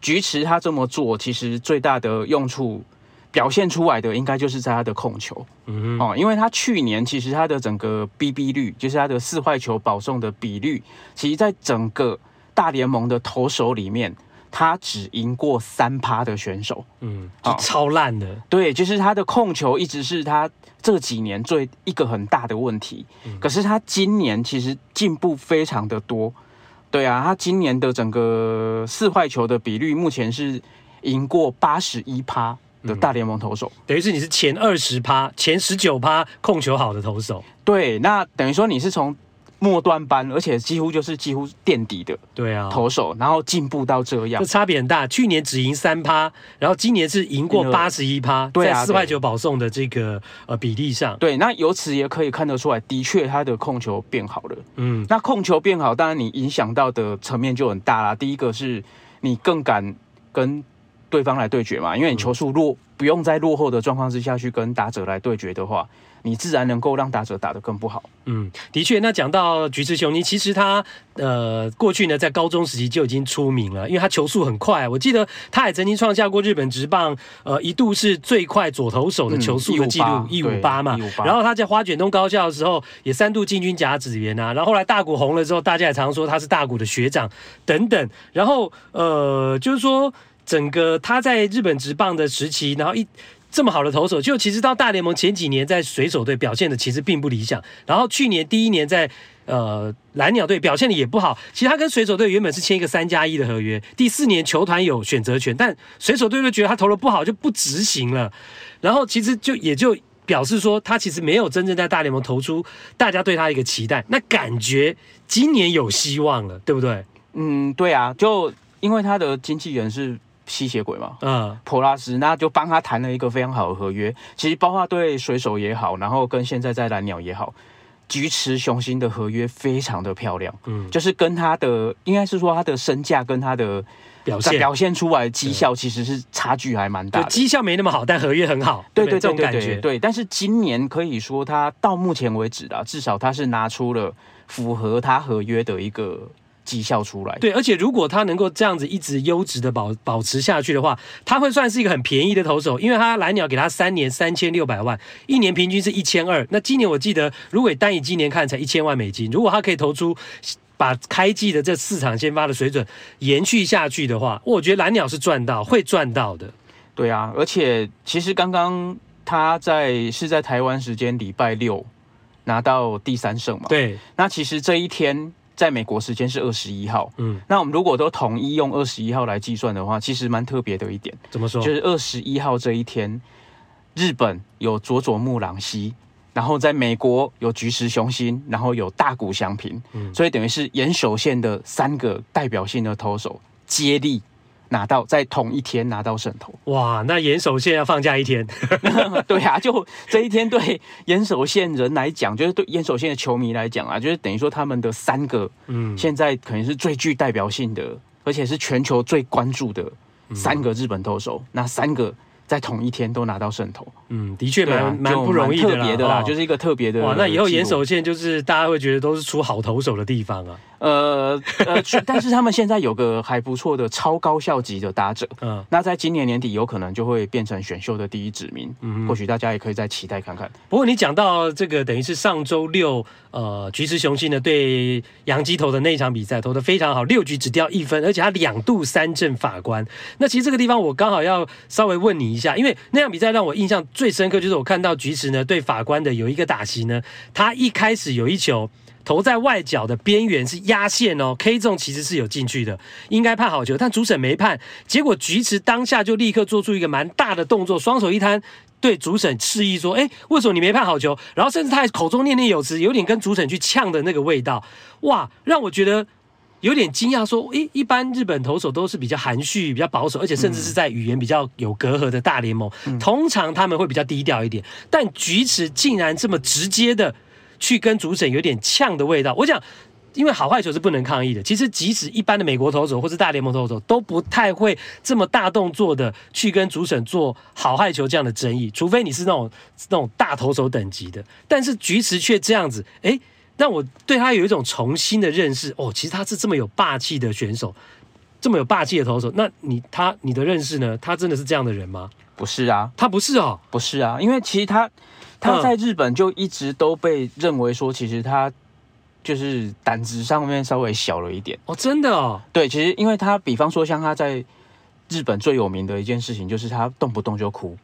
菊池他这么做，其实最大的用处表现出来的，应该就是在他的控球。嗯哦，因为他去年其实他的整个 BB 率，就是他的四坏球保送的比率，其实在整个大联盟的投手里面。他只赢过三趴的选手，嗯，就超烂的。对，就是他的控球一直是他这几年最一个很大的问题。嗯，可是他今年其实进步非常的多。对啊，他今年的整个四坏球的比率目前是赢过八十一趴的大联盟投手，嗯，等于是你是前二十趴、前十九趴控球好的投手。对，那等于说你是从。末端班，而且几乎就是几乎垫底的，对啊，投手，然后进步到这样，这差别很大。去年只赢三趴，然后今年是赢过八十一趴，在四块九保送的这个呃比例上，对，那由此也可以看得出来，的确他的控球变好了。嗯，那控球变好，当然你影响到的层面就很大啦。第一个是你更敢跟对方来对决嘛，因为你球速落，不用在落后的状况之下去跟打者来对决的话。你自然能够让打者打得更不好。嗯，的确。那讲到菊池雄星，其实他呃过去呢在高中时期就已经出名了，因为他球速很快。我记得他也曾经创下过日本职棒呃一度是最快左投手的球速的记录一五八嘛。然后他在花卷东高校的时候也三度进军甲子园啊。然后后来大谷红了之后，大家也常说他是大谷的学长等等。然后呃就是说整个他在日本职棒的时期，然后一。这么好的投手，就其实到大联盟前几年在水手队表现的其实并不理想，然后去年第一年在呃蓝鸟队表现的也不好。其实他跟水手队原本是签一个三加一的合约，第四年球团有选择权，但水手队就觉得他投的不好就不执行了。然后其实就也就表示说他其实没有真正在大联盟投出大家对他一个期待。那感觉今年有希望了，对不对？嗯，对啊，就因为他的经纪人是。[CLEARS THROAT] 吸血鬼嘛，嗯，普拉斯，那就帮他谈了一个非常好的合约。其实包括对水手也好，然后跟现在在蓝鸟也好，菊池雄心的合约非常的漂亮，嗯，就是跟他的应该是说他的身价跟他的表现表现出来的绩效其实是差距还蛮大的。绩效没那么好，但合约很好，对对对对对，这种感觉，对。但是今年可以说他到目前为止啊，至少他是拿出了符合他合约的一个。绩效出来，对，而且如果他能够这样子一直优质的保保持下去的话，他会算是一个很便宜的投手，因为他蓝鸟给他三年三千六百万，一年平均是一千二。那今年我记得，如果单以今年看才一千万美金，如果他可以投出把开季的这四场先发的水准延续下去的话，我觉得蓝鸟是赚到，会赚到的。对啊，而且其实刚刚他在是在台湾时间礼拜六拿到第三胜嘛，对，那其实这一天。在美国时间是二十一号，嗯，那我们如果都统一用二十一号来计算的话，其实蛮特别的一点。怎么说？就是二十一号这一天，日本有佐佐木朗希，然后在美国有菊石雄心，然后有大谷翔平，嗯，所以等于是岩手县的三个代表性的投手接力。拿到在同一天拿到胜投，哇！那岩手县要放假一天，[LAUGHS] 对啊，就这一天对岩手县人来讲，就是对岩手县的球迷来讲啊，就是等于说他们的三个，嗯，现在可能是最具代表性的，而且是全球最关注的三个日本投手，那三个在同一天都拿到胜投，嗯，的确蛮蛮不容易的啦，特别的啦，就是一个特别的。哇，那以后岩手县就是大家会觉得都是出好投手的地方啊。呃呃，但是他们现在有个还不错的超高校级的打者，嗯，那在今年年底有可能就会变成选秀的第一指名，嗯，或许大家也可以再期待看看。不过你讲到这个，等于是上周六，呃，菊池雄心呢对杨基投的那一场比赛投的非常好，六局只掉一分，而且他两度三振法官。那其实这个地方我刚好要稍微问你一下，因为那场比赛让我印象最深刻，就是我看到菊池呢对法官的有一个打席呢，他一开始有一球。投在外角的边缘是压线哦，K 中其实是有进去的，应该判好球，但主审没判。结果菊池当下就立刻做出一个蛮大的动作，双手一摊，对主审示意说：“哎，为什么你没判好球？”然后甚至他还口中念念有词，有点跟主审去呛的那个味道，哇，让我觉得有点惊讶。说：“诶，一般日本投手都是比较含蓄、比较保守，而且甚至是在语言比较有隔阂的大联盟，嗯、通常他们会比较低调一点，但菊池竟然这么直接的。”去跟主审有点呛的味道，我讲，因为好坏球是不能抗议的。其实即使一般的美国投手或是大联盟投手都不太会这么大动作的去跟主审做好坏球这样的争议，除非你是那种那种大投手等级的。但是菊池却这样子，哎、欸，让我对他有一种重新的认识。哦，其实他是这么有霸气的选手。这么有霸气的投手，那你他你的认识呢？他真的是这样的人吗？不是啊，他不是哦，不是啊，因为其实他他在日本就一直都被认为说，其实他就是胆子上面稍微小了一点哦，真的哦，对，其实因为他比方说像他在日本最有名的一件事情，就是他动不动就哭。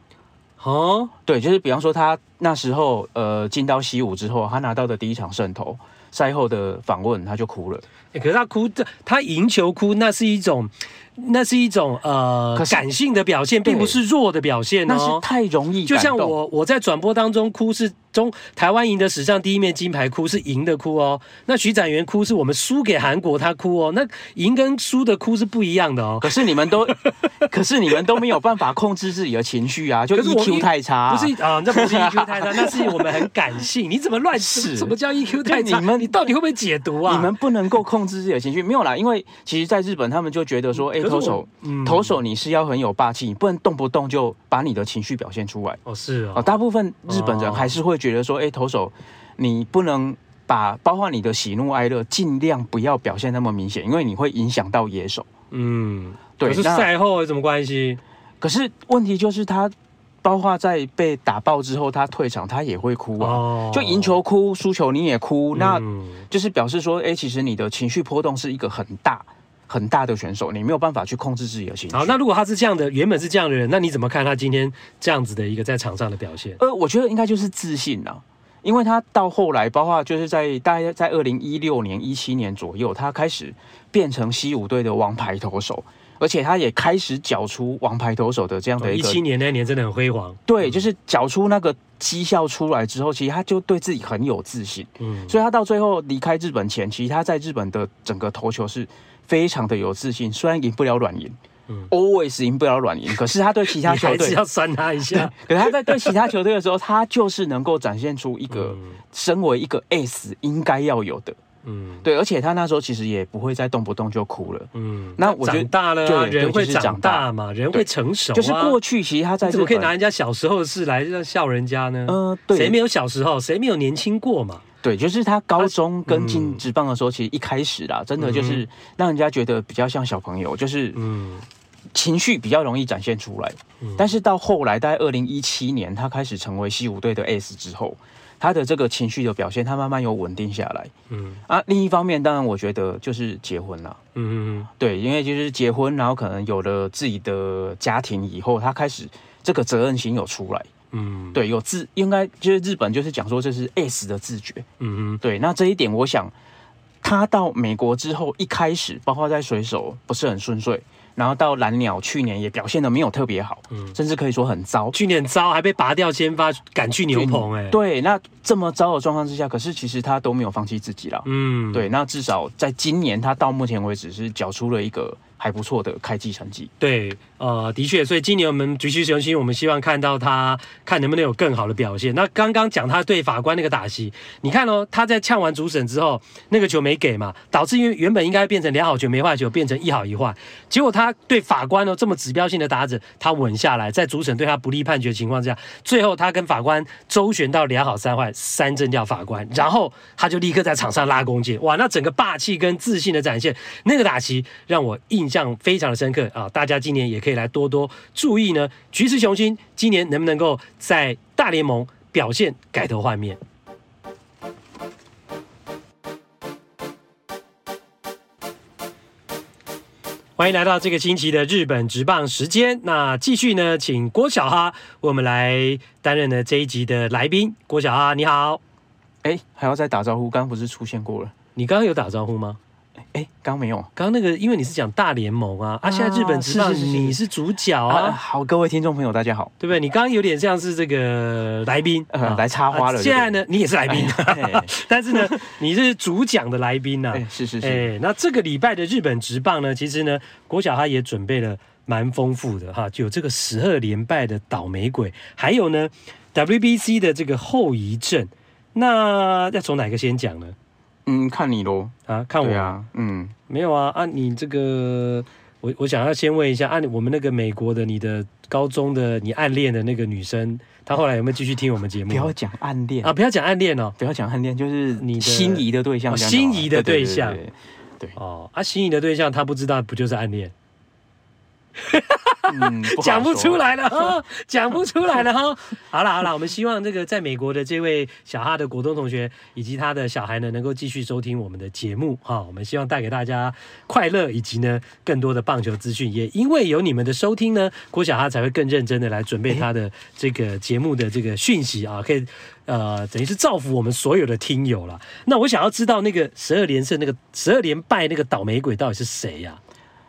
哦，对，就是比方说他那时候呃进到西武之后，他拿到的第一场胜投，赛后的访问他就哭了。欸、可是他哭，他赢球哭，那是一种。那是一种呃感性的表现，并不是弱的表现哦。那是太容易，就像我我在转播当中哭是中台湾赢得史上第一面金牌，哭是赢的哭哦。那徐展元哭是我们输给韩国他哭哦。那赢跟输的哭是不一样的哦。可是你们都，[LAUGHS] 可是你们都没有办法控制自己的情绪啊，就 EQ 太差，啊。不是啊，那不是 EQ 太差，那是我们很感性。你怎么乱是？什么叫 EQ 太差？你们你到底会不会解读啊？你们不能够控制自己的情绪，没有啦。因为其实在日本，他们就觉得说，哎，投手。投手你是要很有霸气，你不能动不动就把你的情绪表现出来。哦，是哦。大部分日本人还是会觉得说，哎、欸，投手你不能把包括你的喜怒哀乐尽量不要表现那么明显，因为你会影响到野手。嗯，对。可是赛后有什么关系？可是问题就是他，包括在被打爆之后，他退场他也会哭啊。哦、就赢球哭，输球你也哭，嗯、那就是表示说，哎、欸，其实你的情绪波动是一个很大。很大的选手，你没有办法去控制自己的情绪。好，那如果他是这样的，原本是这样的人，那你怎么看他今天这样子的一个在场上的表现？呃，我觉得应该就是自信了，因为他到后来，包括就是在大概在二零一六年、一七年左右，他开始变成西武队的王牌投手，而且他也开始缴出王牌投手的这样的一个。一七年那年真的很辉煌。对，就是缴出那个绩效出来之后，其实他就对自己很有自信。嗯，所以他到最后离开日本前，其实他在日本的整个投球是。非常的有自信，虽然赢不了软银，嗯，always 赢不了软银，[LAUGHS] 可是他对其他球队要酸他一下。[LAUGHS] 可是他在对其他球队的时候，他就是能够展现出一个身为一个 S 应该要有的，嗯，对，而且他那时候其实也不会再动不动就哭了，嗯，那我觉得大了，对，人会长大嘛，人会成熟，就是过去其实他在怎么可以拿人家小时候的事来笑人家呢？嗯，对，谁没有小时候，谁没有年轻过嘛？对，就是他高中跟进职棒的时候，其实一开始啦，真的就是让人家觉得比较像小朋友，就是嗯，情绪比较容易展现出来。但是到后来，大概二零一七年，他开始成为西武队的 S 之后，他的这个情绪的表现，他慢慢有稳定下来。嗯啊，另一方面，当然我觉得就是结婚了。嗯嗯嗯，对，因为就是结婚，然后可能有了自己的家庭以后，他开始这个责任心有出来。嗯，对，有自应该就是日本就是讲说这是 S 的自觉。嗯嗯，对，那这一点我想，他到美国之后一开始，包括在水手不是很顺遂，然后到蓝鸟去年也表现得没有特别好，嗯，甚至可以说很糟。去年糟还被拔掉先发赶去牛棚，哎，对，那这么糟的状况之下，可是其实他都没有放弃自己了。嗯，对，那至少在今年他到目前为止是缴出了一个。还不错的开季成绩，对，呃，的确，所以今年我们举起雄心，我们希望看到他看能不能有更好的表现。那刚刚讲他对法官那个打席，你看哦，他在呛完主审之后，那个球没给嘛，导致因为原本应该变成两好球没坏球，变成一好一坏，结果他对法官哦这么指标性的打者，他稳下来，在主审对他不利判决情况下，最后他跟法官周旋到两好三坏，三振掉法官，然后他就立刻在场上拉弓箭，哇，那整个霸气跟自信的展现，那个打席让我印。印象非常的深刻啊！大家今年也可以来多多注意呢。橘子雄心今年能不能够在大联盟表现改头换面？欢迎来到这个星期的日本直棒时间。那继续呢，请郭小哈为我们来担任呢这一集的来宾。郭小哈，你好。哎，还要再打招呼？刚刚不是出现过了？你刚刚有打招呼吗？哎，刚没有，刚刚那个，因为你是讲大联盟啊，啊，现在日本职棒你是主角啊。好，各位听众朋友，大家好，对不对？你刚刚有点像是这个来宾，来插花了。现在呢，你也是来宾，[LAUGHS] 但是呢，你是主讲的来宾呐。是是是。哎，那这个礼拜的日本职棒呢，其实呢，国小他也准备了蛮丰富的哈，就有这个十二连败的倒霉鬼，还有呢，WBC 的这个后遗症。那要从哪个先讲呢？嗯，看你喽啊，看我？啊，嗯，没有啊，啊，你这个，我我想要先问一下，啊，我们那个美国的你的高中的你暗恋的那个女生，她后来有没有继续听我们节目？不要讲暗恋。啊，不要讲暗恋哦，不要讲暗恋，就是你心仪的对象，心仪的对象。对哦，啊，心仪的对象他不知道，不就是暗恋？嗯，讲不出来了哈，讲不出来了哈。好了好了，我们希望这个在美国的这位小哈的国东同学以及他的小孩呢，能够继续收听我们的节目哈。我们希望带给大家快乐以及呢更多的棒球资讯。也因为有你们的收听呢，郭小哈才会更认真的来准备他的这个节目的这个讯息啊，可以呃等于是造福我们所有的听友了。那我想要知道那个十二连胜那个十二连败那个倒霉鬼到底是谁呀？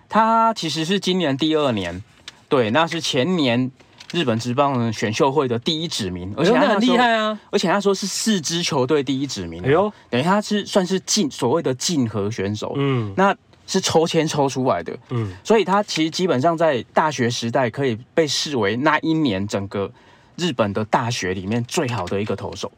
他其实是今年第二年。对，那是前年日本职棒选秀会的第一指名，而且他很厉害啊！而且他说是四支球队第一指名，哎呦，等于他是算是竞所谓的竞合选手，嗯，那是抽签抽出来的，嗯，所以他其实基本上在大学时代可以被视为那一年整个日本的大学里面最好的一个投手。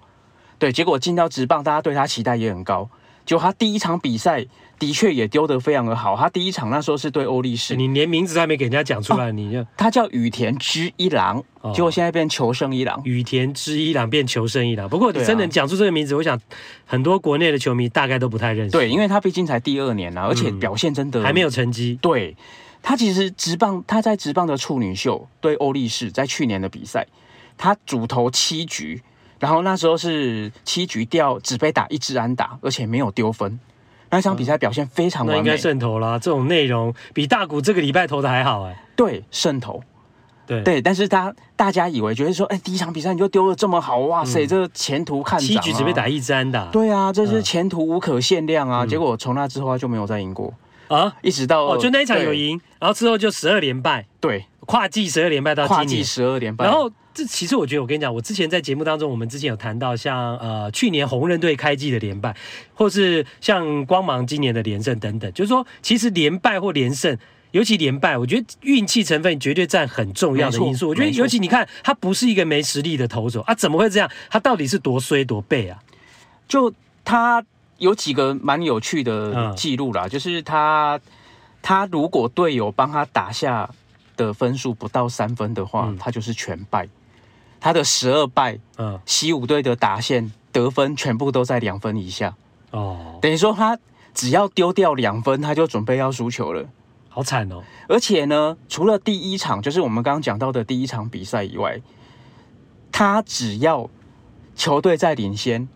对，结果进到职棒，大家对他期待也很高。就他第一场比赛的确也丢得非常的好，他第一场那时候是对欧力士，你连名字还没给人家讲出来，哦、你就他叫羽田知一郎，哦、结果现在变求胜一郎，羽田知一郎变求胜一郎。不过你真的讲出这个名字，啊、我想很多国内的球迷大概都不太认识，对，因为他毕竟才第二年啊，而且表现真的、嗯、还没有成绩。对，他其实直棒他在直棒的处女秀对欧力士，在去年的比赛，他主投七局。然后那时候是七局掉，只被打一支安打，而且没有丢分。那一场比赛表现非常完美，那应该胜投啦。这种内容比大谷这个礼拜投的还好哎。对，胜投。对对，但是他大家以为觉得说，哎，第一场比赛你就丢的这么好，哇塞，嗯、这个前途看。七局只被打一支安打。对啊，这是前途无可限量啊！嗯、结果从那之后他就没有再赢过啊，一直到哦，就那一场有赢，然后之后就十二连败。对，跨季十二连败到。跨季十二连败，然后。这其实我觉得，我跟你讲，我之前在节目当中，我们之前有谈到像，像呃去年红人队开季的连败，或是像光芒今年的连胜等等，就是说，其实连败或连胜，尤其连败，我觉得运气成分绝对占很重要的因素。我觉得，尤其你看，他不是一个没实力的投手啊，怎么会这样？他到底是多衰多背啊？就他有几个蛮有趣的记录啦，嗯、就是他他如果队友帮他打下的分数不到三分的话，嗯、他就是全败。他的十二败，嗯，西武队的打线得分全部都在两分以下，哦，等于说他只要丢掉两分，他就准备要输球了，好惨哦！而且呢，除了第一场，就是我们刚刚讲到的第一场比赛以外，他只要球队在领先，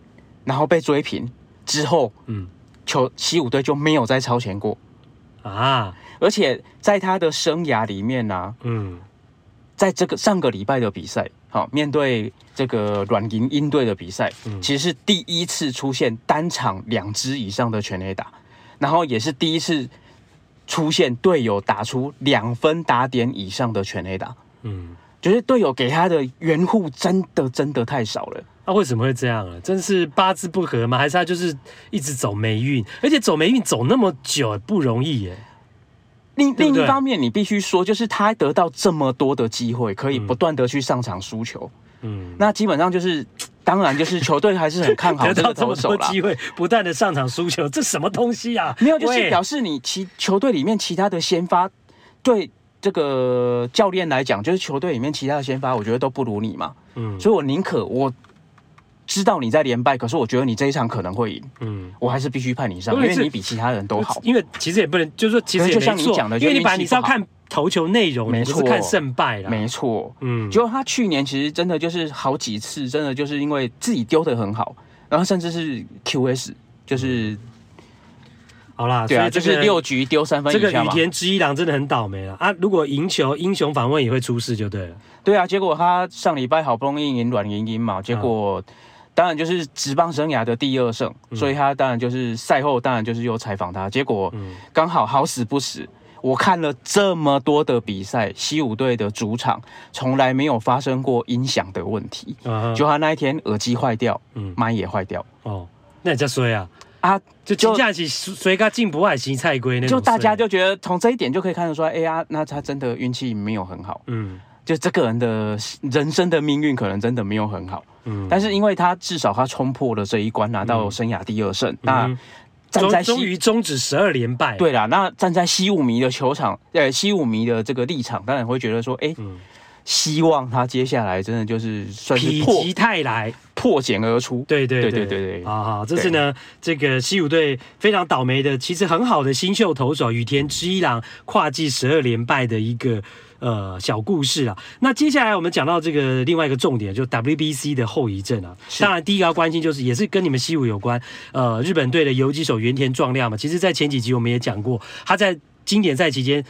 然后被追平之后，嗯，球西武队就没有再超前过啊！而且在他的生涯里面呢、啊，嗯，在这个上个礼拜的比赛。好，面对这个软银鹰队的比赛，嗯、其实是第一次出现单场两支以上的全垒打，然后也是第一次出现队友打出两分打点以上的全垒打。嗯，就是队友给他的援护真的真的太少了。那、啊、为什么会这样啊？真是八字不合吗？还是他就是一直走霉运？而且走霉运走那么久不容易耶。另另一方面，你必须说，就是他得到这么多的机会，可以不断的去上场输球。嗯，那基本上就是，当然就是球队还是很看好 [LAUGHS] 这个投手啦。机会不断的上场输球，这什么东西啊？没有，就是表示你其球队里面其他的先发，对这个教练来讲，就是球队里面其他的先发，我觉得都不如你嘛。嗯，所以我宁可我。知道你在连败，可是我觉得你这一场可能会赢，嗯，我还是必须派你上，因为你比其他人都好。因为其实也不能，就是说，其实就像你讲的，因为你把你是要看投球内容，没错，看胜败啦。没错，嗯，结果他去年其实真的就是好几次，真的就是因为自己丢的很好，然后甚至是 QS，就是好啦，对啊，就是六局丢三分。这个羽田知一郎真的很倒霉了啊！如果赢球，英雄访问也会出事，就对了。对啊，结果他上礼拜好不容易赢软银鹰嘛，结果。当然就是职棒生涯的第二胜，嗯、所以他当然就是赛后当然就是又采访他，结果刚好好死不死，我看了这么多的比赛，西武队的主场从来没有发生过音响的问题，嗯、就他那一天耳机坏掉，嗯，麦也坏掉，哦，那你在说呀？啊，就就这样子，谁他进不爱惜菜龟那种，就大家就觉得从这一点就可以看得出来，哎呀，那他真的运气没有很好，嗯。就这个人的人生的命运可能真的没有很好，嗯，但是因为他至少他冲破了这一关，拿到生涯第二胜，嗯、那站在终于终止十二连败，对啦，那站在西武迷的球场，呃，西武迷的这个立场，当然会觉得说，哎、欸，嗯、希望他接下来真的就是算是破否极泰来。破茧而出。对对对对对。对，好好，这是呢这个西武队非常倒霉的，其实很好的新秀投手羽田知一郎跨季十二连败的一个呃小故事啊。那接下来我们讲到这个另外一个重点，就 WBC 的后遗症啊。当然第一个要关心就是也是跟你们西武有关，呃，日本队的游击手原田壮亮嘛，其实在前几集我们也讲过，他在。经典赛期间，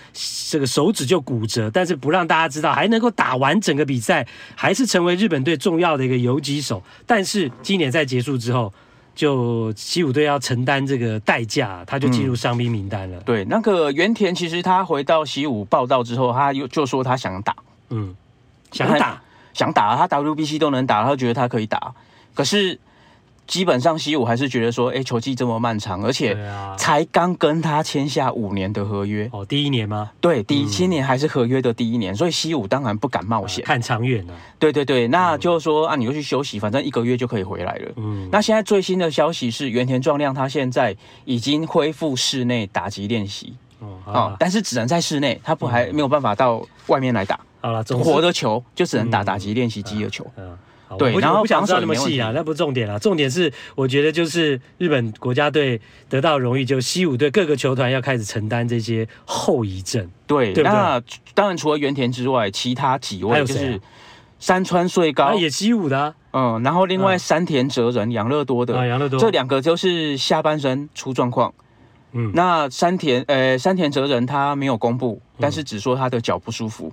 这个手指就骨折，但是不让大家知道，还能够打完整个比赛，还是成为日本队重要的一个游击手。但是经典赛结束之后，就西武队要承担这个代价，他就进入伤兵名单了。嗯、对，那个原田其实他回到西武报道之后，他又就说他想打，嗯，想打，想打，他 WBC 都能打，他觉得他可以打，可是。基本上西武还是觉得说，哎、欸，球季这么漫长，而且才刚跟他签下五年的合约。哦，第一年吗？对，第一今年还是合约的第一年，所以西武当然不敢冒险，看长远了。对对对，那就是说啊，你就去休息，反正一个月就可以回来了。嗯，那现在最新的消息是，原田壮亮他现在已经恢复室内打击练习。哦，但是只能在室内，他不还没有办法到外面来打。好了，活的球就只能打打击练习机的球。嗯。对，然后不想知道那么细啊，那不是重点啊，重点是我觉得就是日本国家队得到荣誉，就西武队各个球团要开始承担这些后遗症。对，对对，那当然除了原田之外，其他几位就是山川穗高也西武的，啊，嗯，然后另外山田哲人养乐多的，养乐多这两个就是下半身出状况。嗯，那山田呃山田哲人他没有公布，但是只说他的脚不舒服。嗯，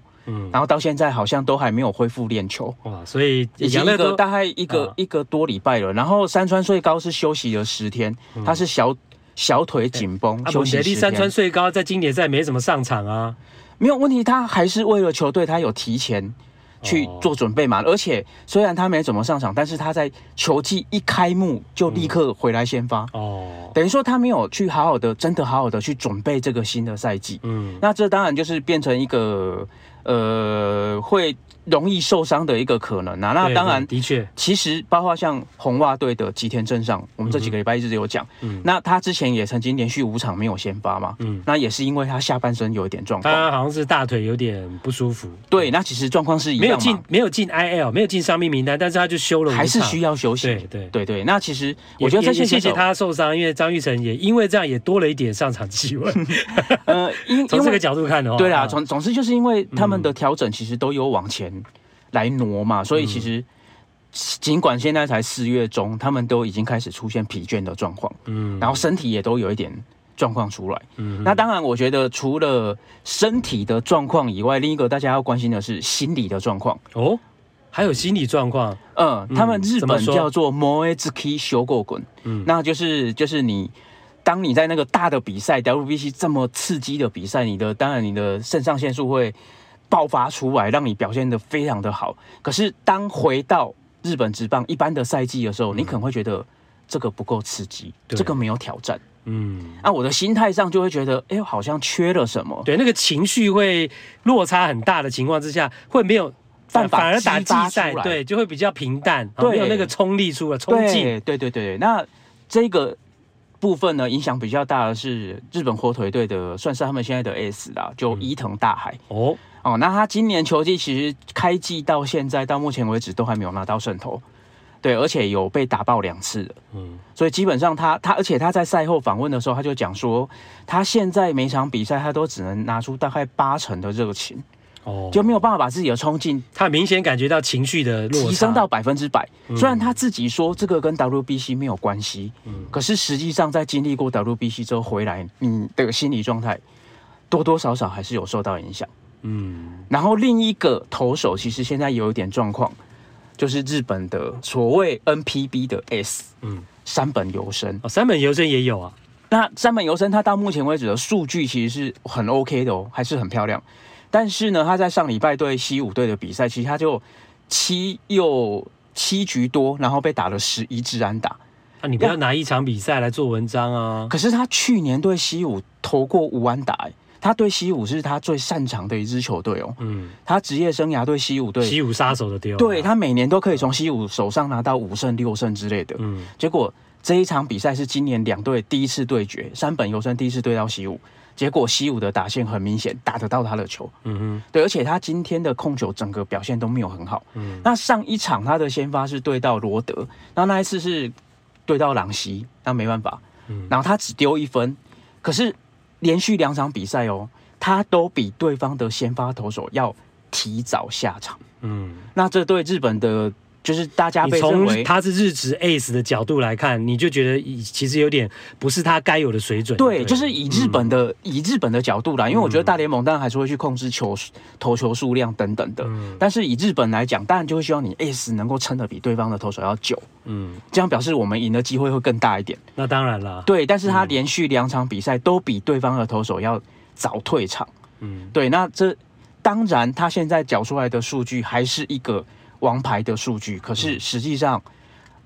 然后到现在好像都还没有恢复练球哇，所以已经一个大概一个、啊、一个多礼拜了。然后山川穗高是休息了十天，嗯、他是小小腿紧绷，欸、休息十天。山川穗高在经典赛没怎么上场啊，没有问题，他还是为了球队，他有提前去做准备嘛。哦、而且虽然他没怎么上场，但是他在球季一开幕就立刻回来先发哦，等于说他没有去好好的，真的好好的去准备这个新的赛季。嗯，那这当然就是变成一个。呃，会容易受伤的一个可能啊。那当然，的确，其实包括像红袜队的吉田镇尚，我们这几个礼拜一直有讲。嗯，那他之前也曾经连续五场没有先发嘛。嗯，那也是因为他下半身有一点状况，他好像是大腿有点不舒服。对，那其实状况是一样，没有进，没有进 IL，没有进伤病名单，但是他就休了，还是需要休息。对对对对。那其实我觉得这些谢谢他受伤，因为张玉成也因为这样也多了一点上场机会。[LAUGHS] 呃，因从这个角度看的话，对啊，总总之就是因为他们的调整其实都有往前来挪嘛，所以其实尽管现在才四月中，他们都已经开始出现疲倦的状况，嗯，然后身体也都有一点状况出来，嗯，那当然，我觉得除了身体的状况以外，另一个大家要关心的是心理的状况。哦，还有心理状况，嗯，他们日本叫做 Moezuki 修过滚，嗯，那就是就是你当你在那个大的比赛 WBC 这么刺激的比赛，你的当然你的肾上腺素会。爆发出来，让你表现的非常的好。可是当回到日本职棒一般的赛季的时候，嗯、你可能会觉得这个不够刺激，对这个没有挑战。嗯，啊，我的心态上就会觉得，哎、欸，好像缺了什么。对，那个情绪会落差很大的情况之下，会没有办法，反而打季赛，对，就会比较平淡，对，没有那个冲力出了，冲劲。对对对对，那这个部分呢，影响比较大的是日本火腿队的，算是他们现在的 S 啦，就伊藤大海。嗯、哦。哦，那他今年球季其实开季到现在到目前为止都还没有拿到胜投，对，而且有被打爆两次了，嗯，所以基本上他他，而且他在赛后访问的时候，他就讲说，他现在每场比赛他都只能拿出大概八成的热情，哦，就没有办法把自己的冲劲，他明显感觉到情绪的落提升到百分之百。虽然他自己说这个跟 WBC 没有关系，嗯，可是实际上在经历过 WBC 之后回来，你的心理状态多多少少还是有受到影响。嗯，然后另一个投手其实现在有一点状况，就是日本的所谓 NPB 的 S，嗯，山本由伸哦，山本由伸也有啊。那山本由伸他到目前为止的数据其实是很 OK 的哦，还是很漂亮。但是呢，他在上礼拜对西武队的比赛，其实他就七又七局多，然后被打了十一支安打。那、啊、你不要拿一场比赛来做文章啊！可是他去年对西武投过五安打，哎。他对西武是他最擅长的一支球队哦。嗯，他职业生涯对西武队，西武杀手的丢。对，他每年都可以从西武手上拿到五胜六胜之类的。嗯，结果这一场比赛是今年两队第一次对决，山本由伸第一次对到西武，结果西武的打线很明显打得到他的球，嗯哼，对，而且他今天的控球整个表现都没有很好，嗯，那上一场他的先发是对到罗德，然后那一次是对到朗西，那没办法，嗯，然后他只丢一分，可是连续两场比赛哦，他都比对方的先发投手要提早下场，嗯，那这对日本的。就是大家被认为他是日职 ace 的角度来看，你就觉得其实有点不是他该有的水准。对，就是以日本的、嗯、以日本的角度来，因为我觉得大联盟当然还是会去控制球投球数量等等的，嗯、但是以日本来讲，当然就会希望你 ace 能够撑得比对方的投手要久，嗯，这样表示我们赢的机会会更大一点。那当然了，对，但是他连续两场比赛都比对方的投手要早退场，嗯，对，那这当然他现在缴出来的数据还是一个。王牌的数据，可是实际上，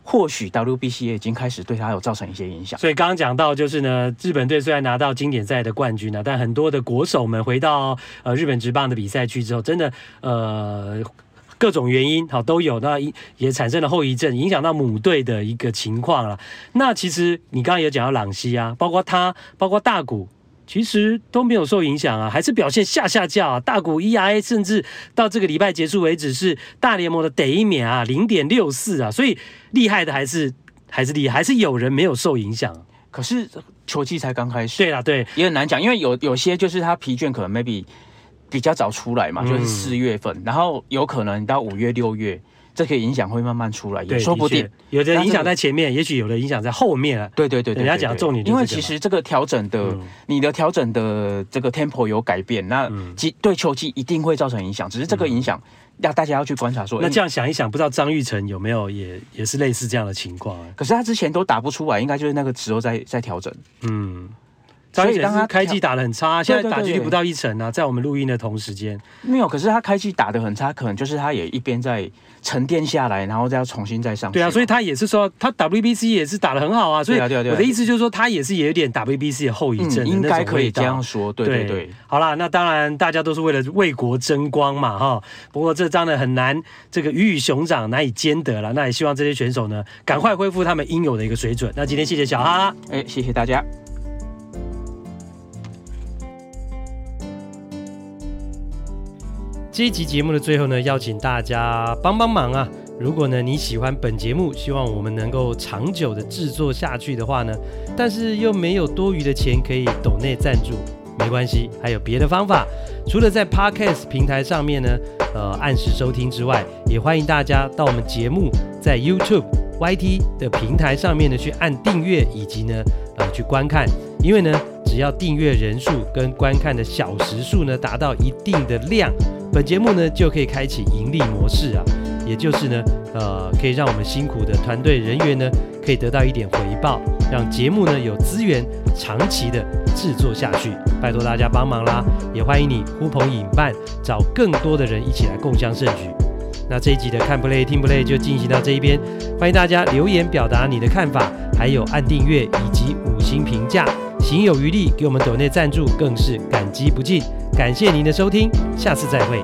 或许 WBC 也已经开始对他有造成一些影响。所以刚刚讲到，就是呢，日本队虽然拿到经典赛的冠军呢，但很多的国手们回到呃日本职棒的比赛区之后，真的呃各种原因好都有，那也产生了后遗症，影响到母队的一个情况了。那其实你刚刚也讲到朗西啊，包括他，包括大谷。其实都没有受影响啊，还是表现下下叫啊。大股 ERA 甚至到这个礼拜结束为止是大联盟的得一免啊，零点六四啊，所以厉害的还是还是厉害，还是有人没有受影响。可是球季才刚开始，对啦，对，也很难讲，因为有有些就是他疲倦可能 maybe 比较早出来嘛，就是四月份，嗯、然后有可能到五月六月。这个影响会慢慢出来，也说不定。有的影响在前面，也许有的影响在后面啊。对对对，人家讲重点，因为其实这个调整的，你的调整的这个 tempo 有改变，那其对球季一定会造成影响。只是这个影响，要大家要去观察说。那这样想一想，不知道张玉成有没有也也是类似这样的情况？可是他之前都打不出来，应该就是那个时候在在调整。嗯。所以当他开季打的很差，现在打击率不到一成啊，在我们录音的同时间没有。可是他开季打的很差，可能就是他也一边在沉淀下来，然后再要重新再上。对啊，所以他也是说他 WBC 也是打的很好啊。所以我的意思就是说，他也是有点 WBC 的后遗症，应该可以这样说。对对对。好啦，那当然大家都是为了为国争光嘛哈。不过这张呢很难，这个鱼与熊掌难以兼得了。那也希望这些选手呢赶快恢复他们应有的一个水准。那今天谢谢小哈，哎，谢谢大家。这一集节目的最后呢，邀请大家帮帮忙啊！如果呢你喜欢本节目，希望我们能够长久的制作下去的话呢，但是又没有多余的钱可以抖内赞助，没关系，还有别的方法。除了在 Podcast 平台上面呢，呃，按时收听之外，也欢迎大家到我们节目在 YouTube、YT 的平台上面呢去按订阅，以及呢呃去观看，因为呢。只要订阅人数跟观看的小时数呢达到一定的量，本节目呢就可以开启盈利模式啊，也就是呢，呃，可以让我们辛苦的团队人员呢可以得到一点回报，让节目呢有资源长期的制作下去，拜托大家帮忙啦！也欢迎你呼朋引伴，找更多的人一起来共襄盛举。那这一集的看 play 听 play 就进行到这一边，欢迎大家留言表达你的看法，还有按订阅以及五星评价。行有余力，给我们抖内赞助，更是感激不尽。感谢您的收听，下次再会。